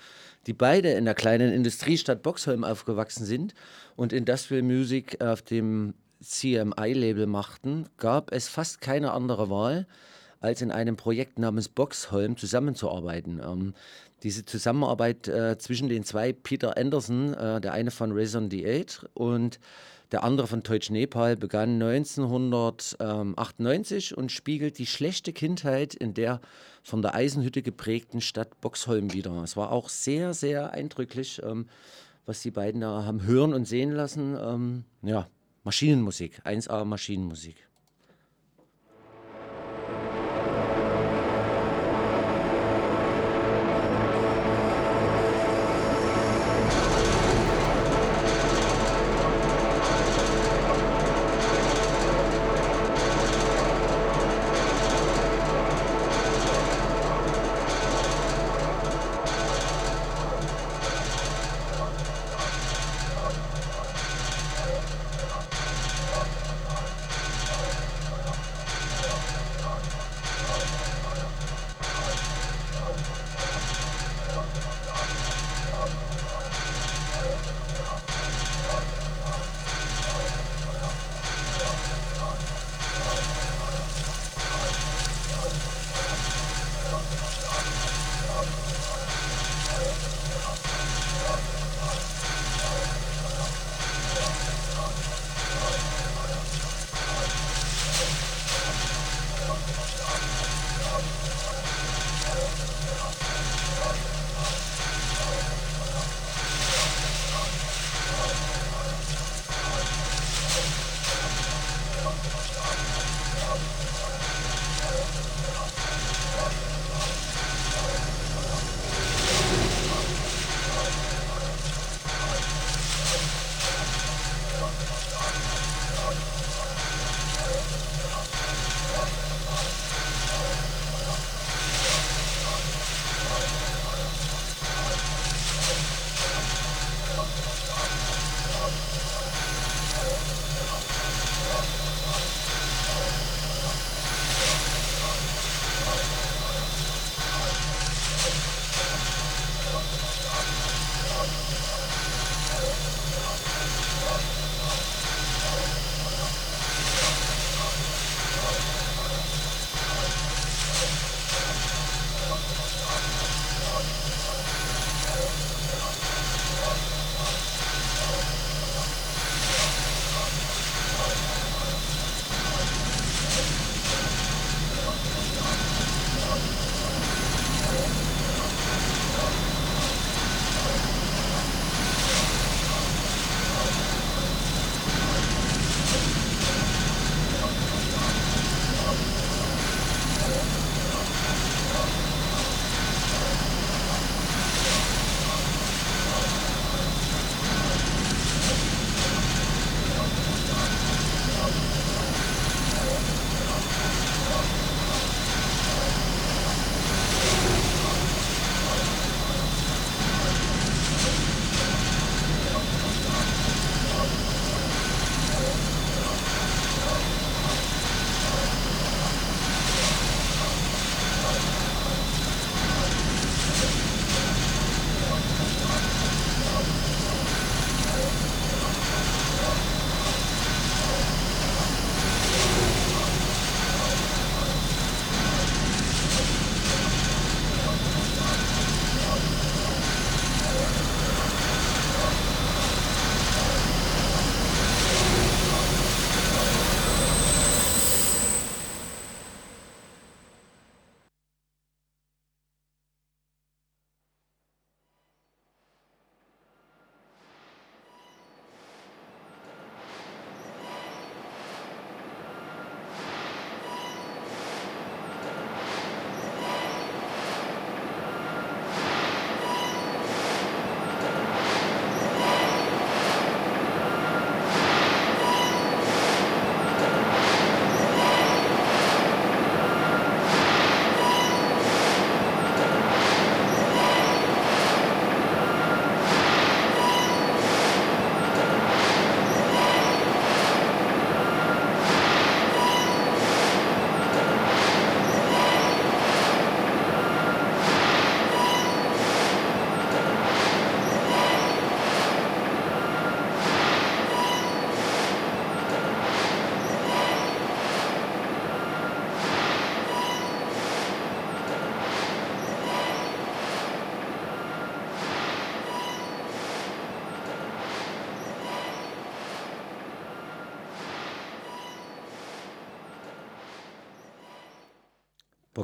die beide in der kleinen Industriestadt Boxholm aufgewachsen sind und Industrial Music auf dem CMI-Label machten, gab es fast keine andere Wahl, als in einem Projekt namens Boxholm zusammenzuarbeiten. Ähm, diese Zusammenarbeit äh, zwischen den zwei Peter Anderson, äh, der eine von Reson the Eight und der andere von Deutsch Nepal begann 1998 und spiegelt die schlechte Kindheit in der von der Eisenhütte geprägten Stadt Boxholm wider. Es war auch sehr, sehr eindrücklich, ähm, was die beiden da haben hören und sehen lassen. Ähm, ja, Maschinenmusik, 1A Maschinenmusik.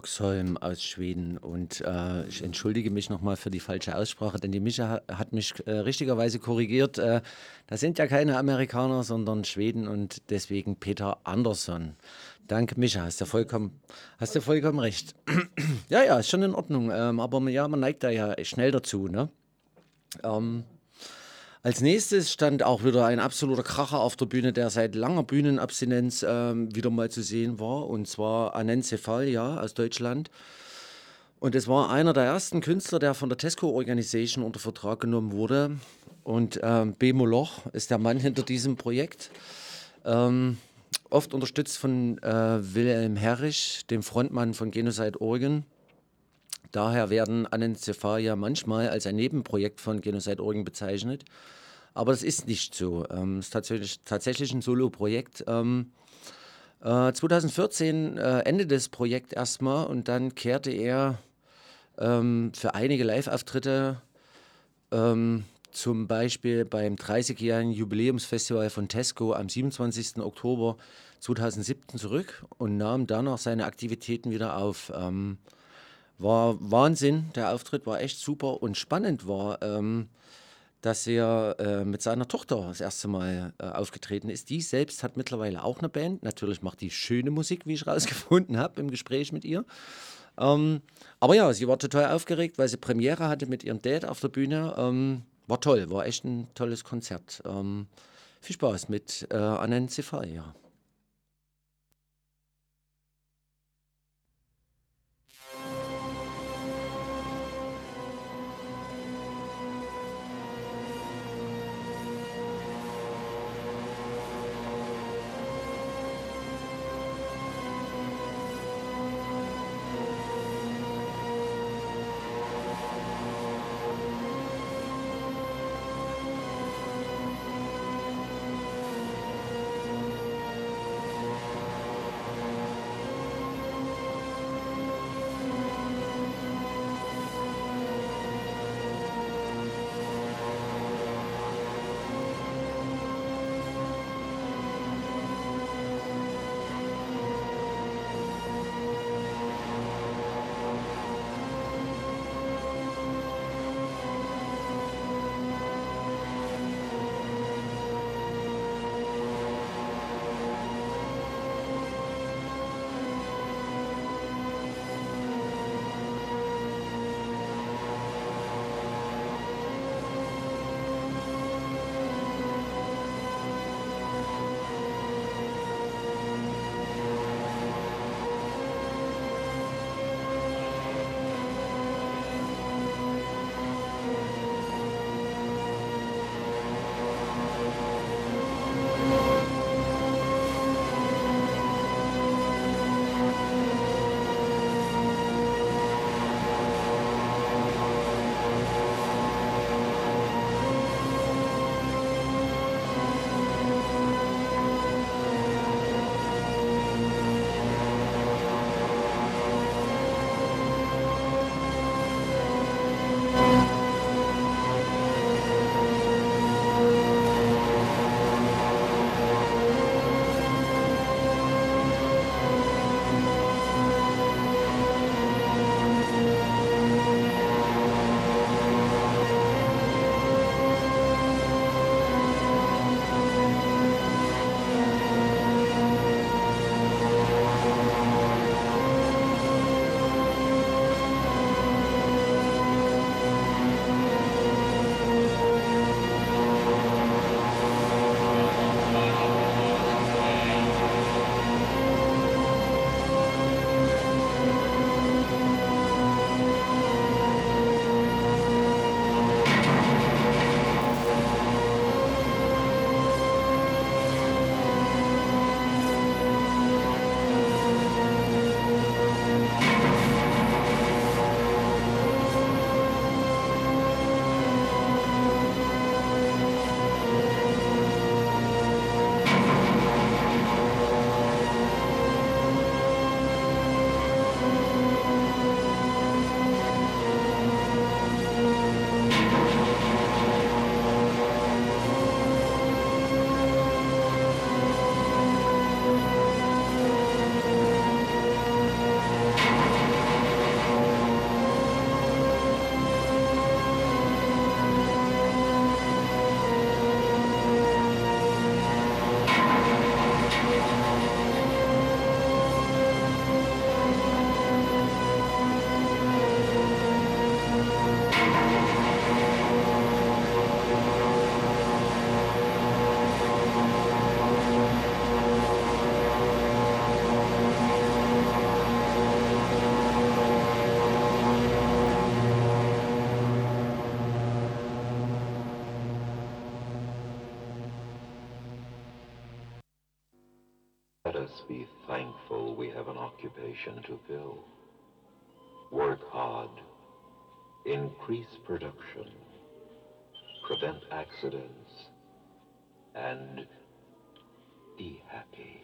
Boxholm aus Schweden. Und äh, ich entschuldige mich nochmal für die falsche Aussprache, denn die Mischa ha- hat mich äh, richtigerweise korrigiert. Äh, das sind ja keine Amerikaner, sondern Schweden und deswegen Peter Andersson. Danke, Mischa, hast du vollkommen, hast du vollkommen recht. ja, ja, ist schon in Ordnung. Ähm, aber ja, man neigt da ja schnell dazu. Ne? Ähm, als nächstes stand auch wieder ein absoluter Kracher auf der Bühne, der seit langer Bühnenabstinenz ähm, wieder mal zu sehen war. Und zwar Anand Cefalia aus Deutschland. Und es war einer der ersten Künstler, der von der Tesco Organisation unter Vertrag genommen wurde. Und ähm, Bemo Loch ist der Mann hinter diesem Projekt. Ähm, oft unterstützt von äh, Wilhelm Herrich, dem Frontmann von Genocide Oregon. Daher werden Anencephalia manchmal als ein Nebenprojekt von Genocide Oregon bezeichnet. Aber das ist nicht so. Ähm, es ist tatsächlich, tatsächlich ein Solo-Projekt. Ähm, äh, 2014 äh, endete das Projekt erstmal und dann kehrte er ähm, für einige Live-Auftritte, ähm, zum Beispiel beim 30-jährigen Jubiläumsfestival von Tesco am 27. Oktober 2017 zurück und nahm danach seine Aktivitäten wieder auf. War Wahnsinn, der Auftritt war echt super und spannend war, ähm, dass er äh, mit seiner Tochter das erste Mal äh, aufgetreten ist. Die selbst hat mittlerweile auch eine Band. Natürlich macht die schöne Musik, wie ich rausgefunden habe im Gespräch mit ihr. Ähm, aber ja, sie war total aufgeregt, weil sie Premiere hatte mit ihrem Dad auf der Bühne. Ähm, war toll, war echt ein tolles Konzert. Ähm, viel Spaß mit äh, Cefalia. Thank be thankful we have an occupation to fill. Work hard, increase production, prevent accidents, and be happy.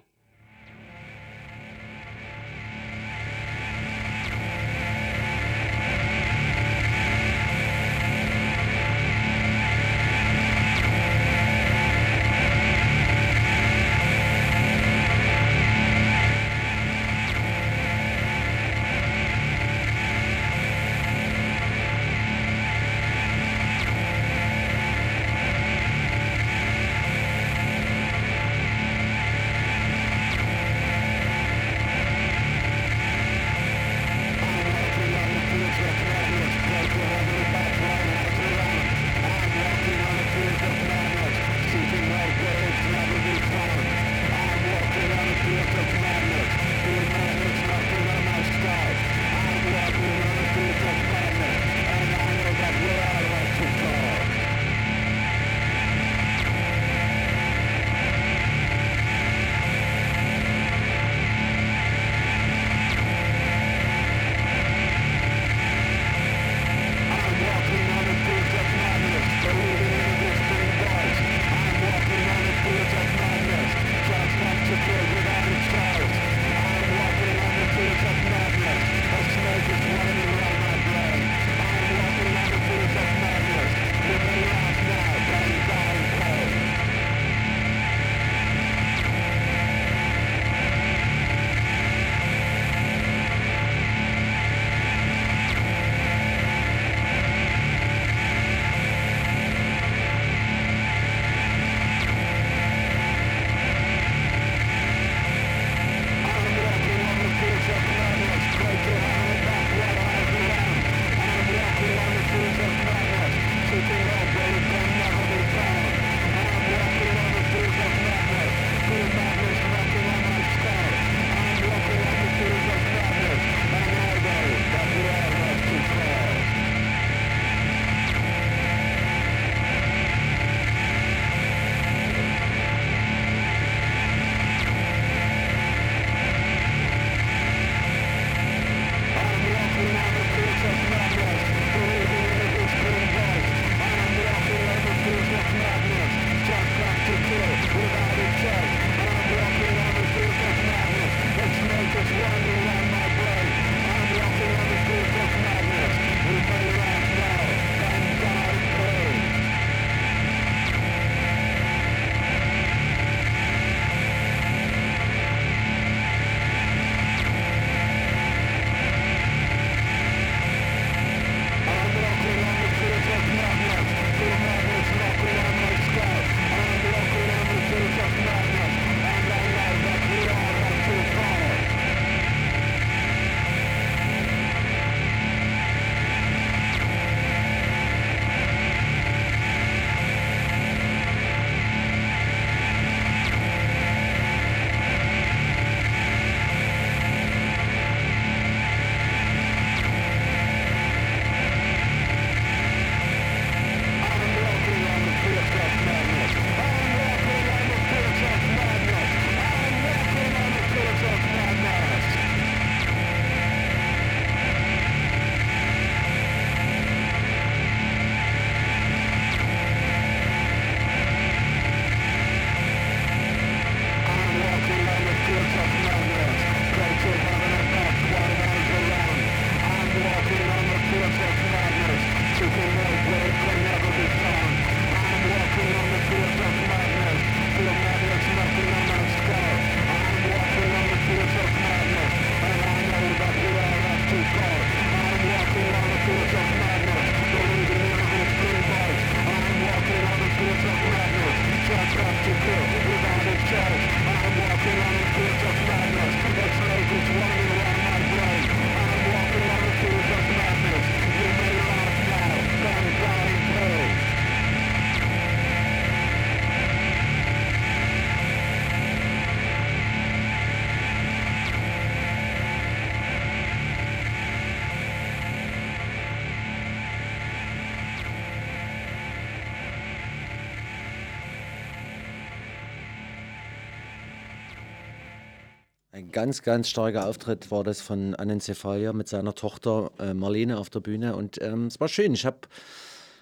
Ganz, ganz starker Auftritt war das von Anencephalia mit seiner Tochter äh, Marlene auf der Bühne. Und ähm, es war schön. Ich habe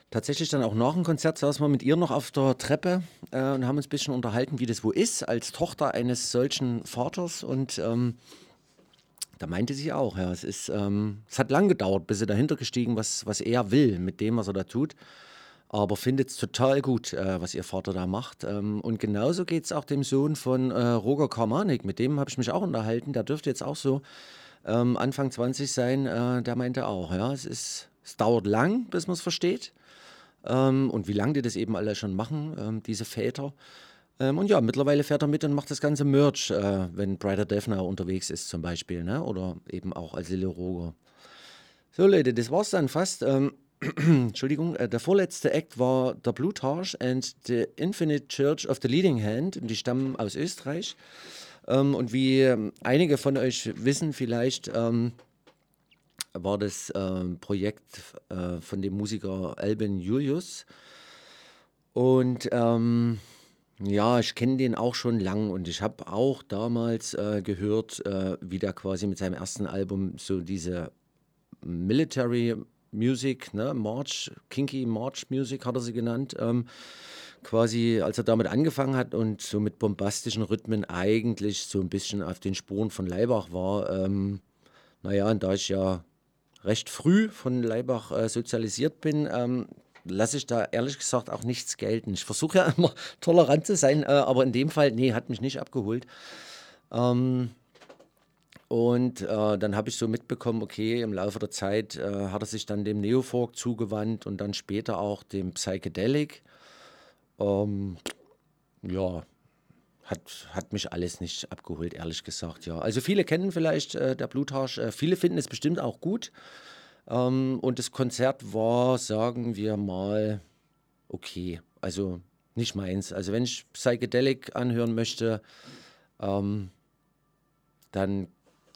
tatsächlich dann auch nach dem Konzert saßen wir mit ihr noch auf der Treppe äh, und haben uns ein bisschen unterhalten, wie das wo ist, als Tochter eines solchen Vaters. Und ähm, da meinte sie auch, ja, es ist, ähm, es hat lang gedauert, bis sie dahinter gestiegen, was, was er will mit dem, was er da tut. Aber findet es total gut, äh, was ihr Vater da macht. Ähm, und genauso geht es auch dem Sohn von äh, Roger Karmanik. Mit dem habe ich mich auch unterhalten. Der dürfte jetzt auch so ähm, Anfang 20 sein. Äh, der meinte auch, ja, es, ist, es dauert lang, bis man es versteht. Ähm, und wie lange die das eben alle schon machen, ähm, diese Väter. Ähm, und ja, mittlerweile fährt er mit und macht das ganze Merch, äh, wenn Brighter Defner unterwegs ist zum Beispiel. Ne? Oder eben auch als Lille Roger. So Leute, das war's dann fast. Entschuldigung, äh, der vorletzte Act war der Blutage and the Infinite Church of the Leading Hand. Und die stammen aus Österreich. Ähm, und wie ähm, einige von euch wissen vielleicht, ähm, war das ähm, Projekt äh, von dem Musiker Albin Julius. Und ähm, ja, ich kenne den auch schon lang und ich habe auch damals äh, gehört, äh, wie der quasi mit seinem ersten Album so diese Military Music, ne, March, Kinky March Music hat er sie genannt, ähm, quasi als er damit angefangen hat und so mit bombastischen Rhythmen eigentlich so ein bisschen auf den Spuren von Leibach war. Ähm, naja, und da ich ja recht früh von Leibach äh, sozialisiert bin, ähm, lasse ich da ehrlich gesagt auch nichts gelten. Ich versuche ja immer tolerant zu sein, äh, aber in dem Fall, nee, hat mich nicht abgeholt. Ähm, und äh, dann habe ich so mitbekommen, okay, im Laufe der Zeit äh, hat er sich dann dem Neofolk zugewandt und dann später auch dem Psychedelic. Ähm, ja, hat, hat mich alles nicht abgeholt, ehrlich gesagt, ja. Also viele kennen vielleicht äh, der Bluthausch, äh, viele finden es bestimmt auch gut. Ähm, und das Konzert war, sagen wir mal, okay. Also nicht meins. Also wenn ich Psychedelic anhören möchte, ähm, dann,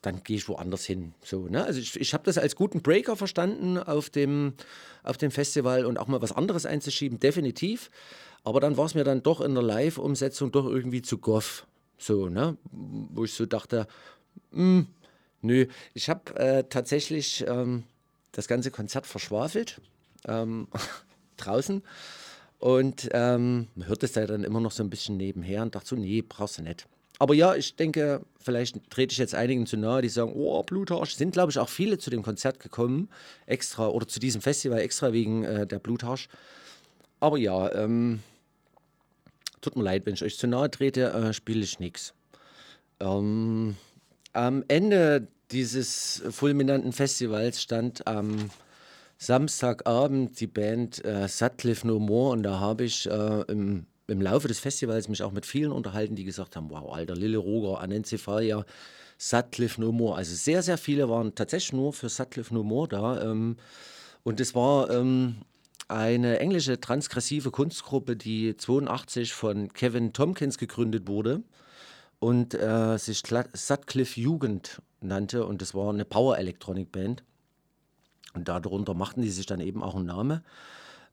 dann gehe ich woanders hin. So, ne? Also ich, ich habe das als guten Breaker verstanden auf dem, auf dem Festival und auch mal was anderes einzuschieben, definitiv. Aber dann war es mir dann doch in der Live-Umsetzung doch irgendwie zu goff. So, ne? Wo ich so dachte, mh, nö. Ich habe äh, tatsächlich ähm, das ganze Konzert verschwafelt. Ähm, draußen. Und ähm, man hört es ja dann immer noch so ein bisschen nebenher und dachte so, nee, brauchst du nicht. Aber ja, ich denke, vielleicht trete ich jetzt einigen zu nahe, die sagen, oh, Bluthausch. Sind, glaube ich, auch viele zu dem Konzert gekommen, extra, oder zu diesem Festival extra wegen äh, der Bluthausch. Aber ja, ähm, tut mir leid, wenn ich euch zu nahe trete, äh, spiele ich nichts. Ähm, am Ende dieses fulminanten Festivals stand am Samstagabend die Band äh, Sutcliffe No More und da habe ich äh, im, im Laufe des Festivals mich auch mit vielen unterhalten, die gesagt haben, wow, Alter, Lille Roger, Anencephalia, Sutcliffe No More. Also sehr, sehr viele waren tatsächlich nur für Sutcliffe No More da. Ähm, und es war ähm, eine englische transgressive Kunstgruppe, die 82 von Kevin Tompkins gegründet wurde und äh, sich Sutcliffe Jugend nannte und das war eine Power Electronic Band. Und darunter machten die sich dann eben auch einen Namen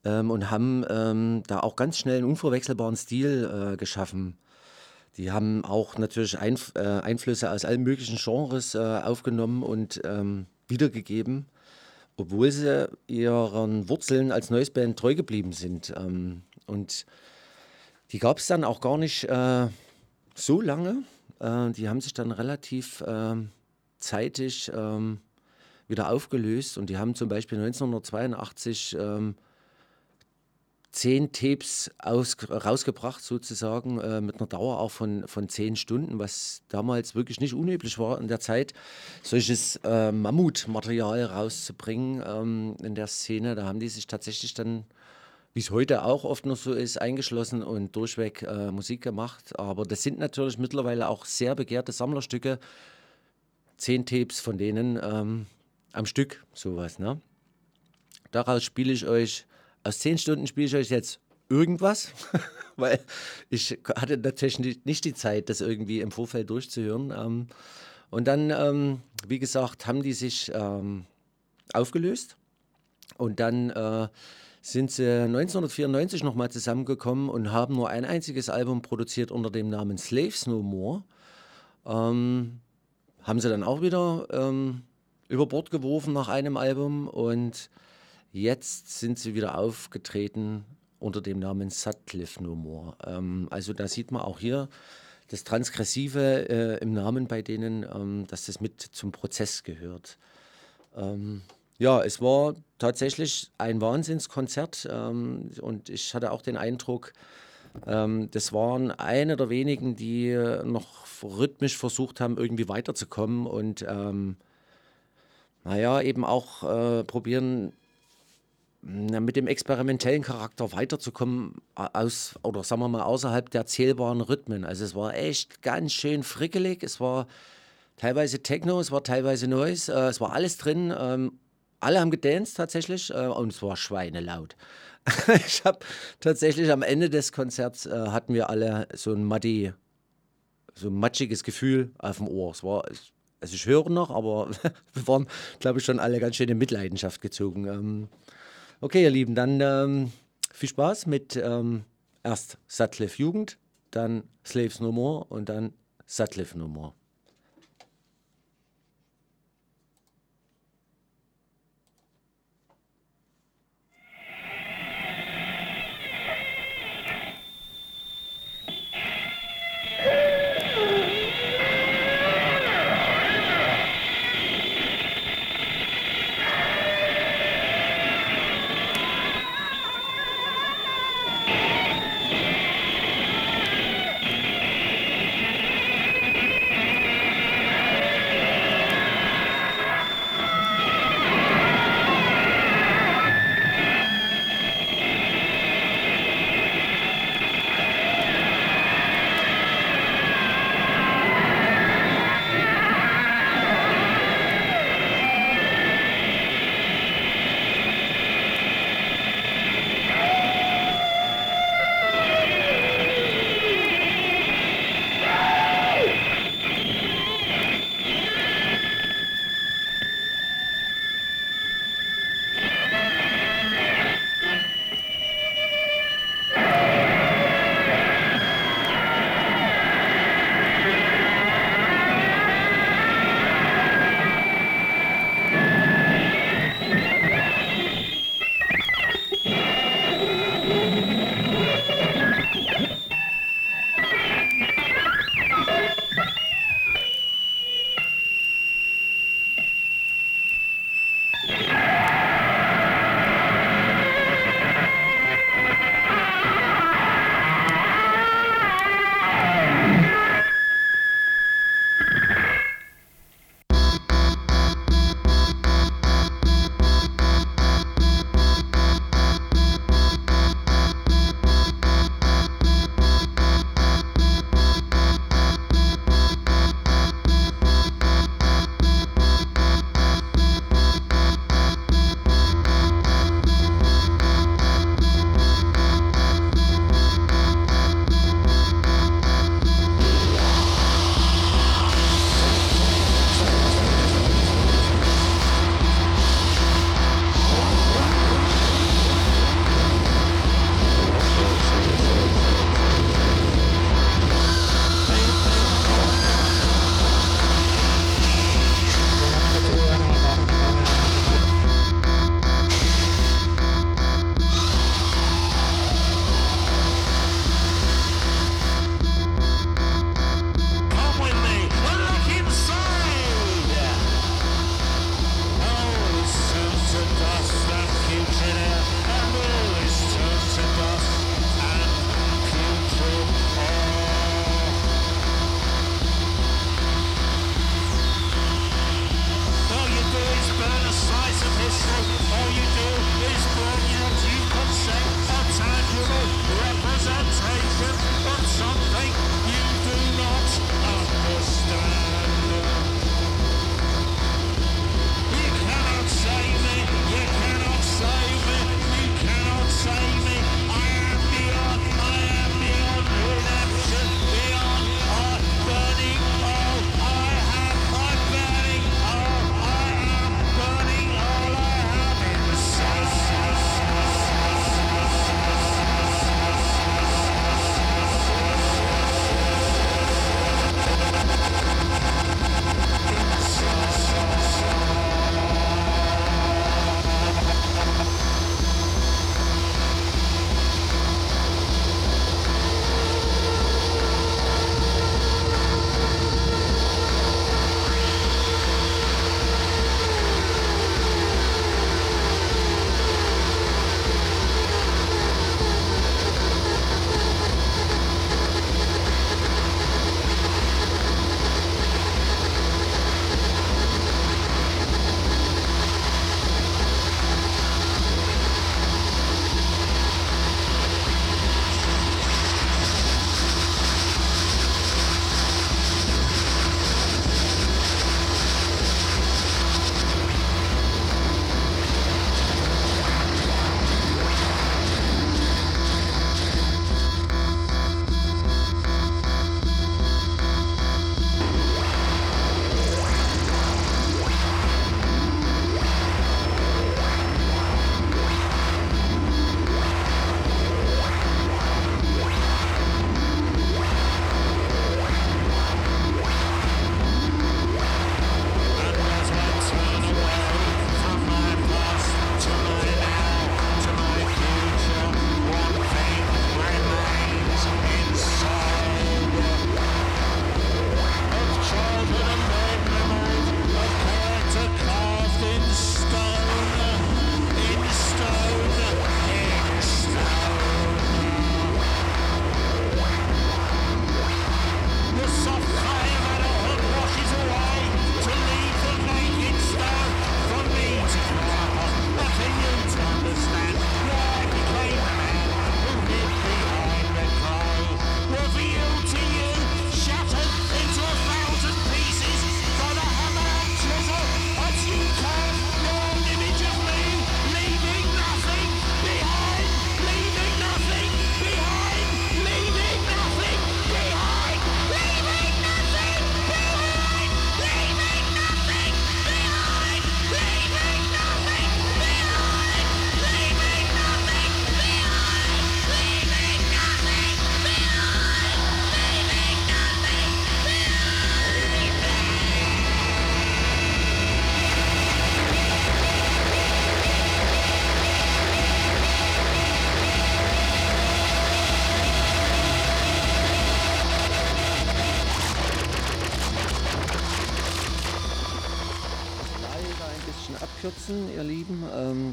ähm, und haben ähm, da auch ganz schnell einen unverwechselbaren Stil äh, geschaffen. Die haben auch natürlich Einf äh, Einflüsse aus allen möglichen Genres äh, aufgenommen und ähm, wiedergegeben, obwohl sie ihren Wurzeln als Neues Band treu geblieben sind. Ähm, und die gab es dann auch gar nicht äh, so lange. Äh, die haben sich dann relativ ähm, zeitig ähm, wieder aufgelöst und die haben zum Beispiel 1982 ähm, zehn Tapes aus, rausgebracht, sozusagen, äh, mit einer Dauer auch von, von zehn Stunden, was damals wirklich nicht unüblich war in der Zeit, solches äh, Mammutmaterial rauszubringen ähm, in der Szene. Da haben die sich tatsächlich dann, wie es heute auch oft noch so ist, eingeschlossen und durchweg äh, Musik gemacht. Aber das sind natürlich mittlerweile auch sehr begehrte Sammlerstücke. Zehn Tapes von denen ähm, am Stück, sowas. Ne? Daraus spiele ich euch aus zehn Stunden spiele ich euch jetzt irgendwas, weil ich hatte natürlich nicht die Zeit, das irgendwie im Vorfeld durchzuhören. Ähm, und dann, ähm, wie gesagt, haben die sich ähm, aufgelöst und dann äh, sind sie 1994 nochmal zusammengekommen und haben nur ein einziges Album produziert unter dem Namen Slaves No More. Ähm, haben sie dann auch wieder ähm, über Bord geworfen nach einem Album und jetzt sind sie wieder aufgetreten unter dem Namen Sutcliffe No More. Ähm, also da sieht man auch hier das Transgressive äh, im Namen bei denen, ähm, dass das mit zum Prozess gehört. Ähm, ja, es war tatsächlich ein Wahnsinnskonzert ähm, und ich hatte auch den Eindruck, ähm, das waren eine der wenigen, die noch rhythmisch versucht haben, irgendwie weiterzukommen und ähm, naja, eben auch äh, probieren, mit dem experimentellen Charakter weiterzukommen aus oder sagen wir mal außerhalb der zählbaren Rhythmen. Also es war echt ganz schön frickelig, es war teilweise Techno, es war teilweise Noise, äh, es war alles drin. Ähm, alle haben gedanced tatsächlich äh, und es war schweinelaut. ich habe tatsächlich am Ende des Konzerts äh, hatten wir alle so ein muddy, so ein matschiges Gefühl auf dem Ohr. Es war, also ich höre noch, aber wir waren, glaube ich, schon alle ganz schön in Mitleidenschaft gezogen. Ähm, okay, ihr Lieben, dann ähm, viel Spaß mit ähm, erst Sutcliffe Jugend, dann Slaves No More und dann Sutcliffe No More.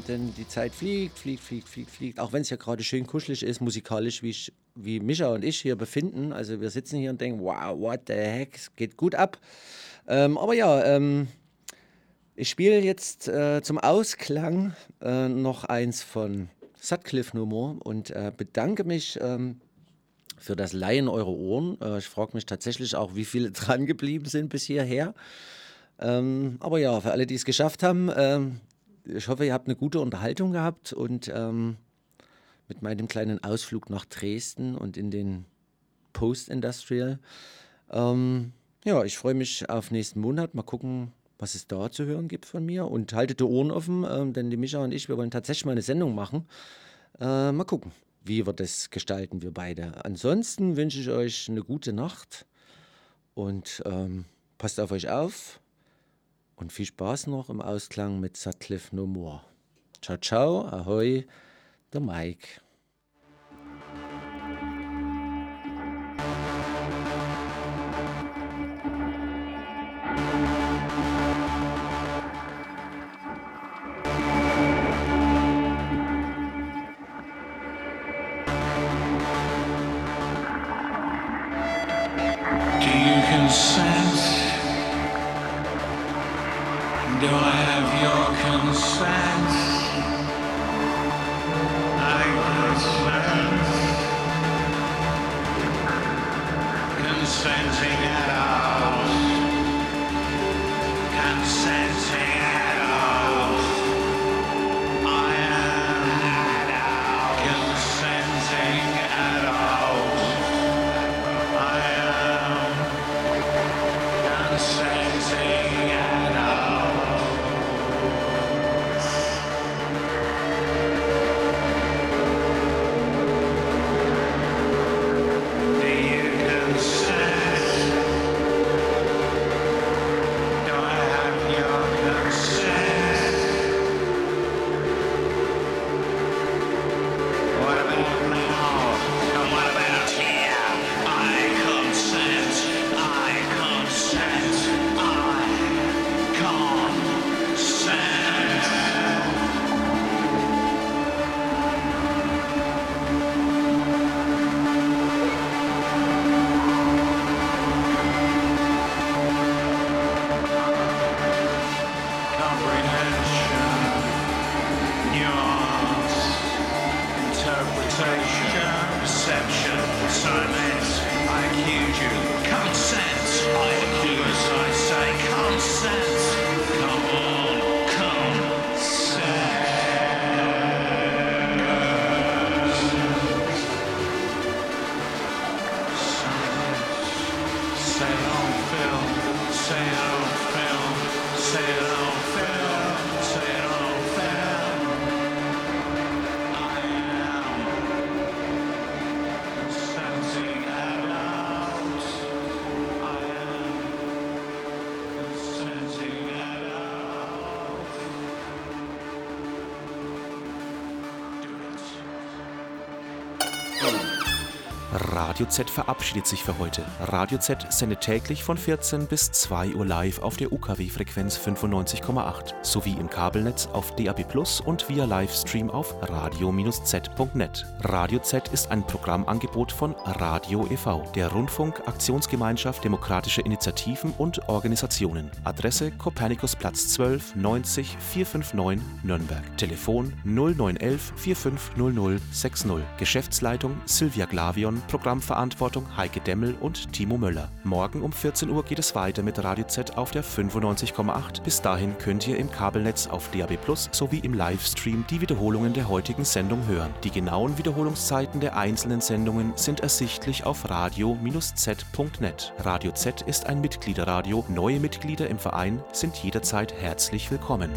Denn die Zeit fliegt, fliegt, fliegt, fliegt, fliegt. Auch wenn es ja gerade schön kuschelig ist, musikalisch, wie, ich, wie Micha und ich hier befinden. Also wir sitzen hier und denken, wow, what the heck, es geht gut ab. Ähm, aber ja, ähm, ich spiele jetzt äh, zum Ausklang äh, noch eins von Sutcliffe More und äh, bedanke mich ähm, für das Laien eurer Ohren. Äh, ich frage mich tatsächlich auch, wie viele dran geblieben sind bis hierher. Ähm, aber ja, für alle, die es geschafft haben, ähm, ich hoffe, ihr habt eine gute Unterhaltung gehabt und ähm, mit meinem kleinen Ausflug nach Dresden und in den Post-Industrial. Ähm, ja, ich freue mich auf nächsten Monat. Mal gucken, was es da zu hören gibt von mir. Und haltet die Ohren offen, ähm, denn die Micha und ich, wir wollen tatsächlich mal eine Sendung machen. Äh, mal gucken, wie wir das gestalten, wir beide. Ansonsten wünsche ich euch eine gute Nacht und ähm, passt auf euch auf. Und viel Spaß noch im Ausklang mit Sutcliffe No More. Ciao, ciao, ahoi, der Mike. Radio Z verabschiedet sich für heute. Radio Z sendet täglich von 14 bis 2 Uhr live auf der UKW-Frequenz 95,8 sowie im Kabelnetz auf DAB Plus und via Livestream auf radio-z.net. Radio Z ist ein Programmangebot von Radio e.V., der Rundfunk Aktionsgemeinschaft demokratischer Initiativen und Organisationen. Adresse Kopernikusplatz 12 90 459 Nürnberg. Telefon 0911 4500 60. Geschäftsleitung Silvia Glavion, Programmverantwortung Heike Demmel und Timo Möller. Morgen um 14 Uhr geht es weiter mit Radio Z auf der 95,8. Bis dahin könnt ihr im Kabelnetz auf DAB Plus sowie im Livestream die Wiederholungen der heutigen Sendung hören. Die genauen Wiederholungszeiten der einzelnen Sendungen sind ersichtlich auf radio-z.net. Radio Z ist ein Mitgliederradio. Neue Mitglieder im Verein sind jederzeit herzlich willkommen.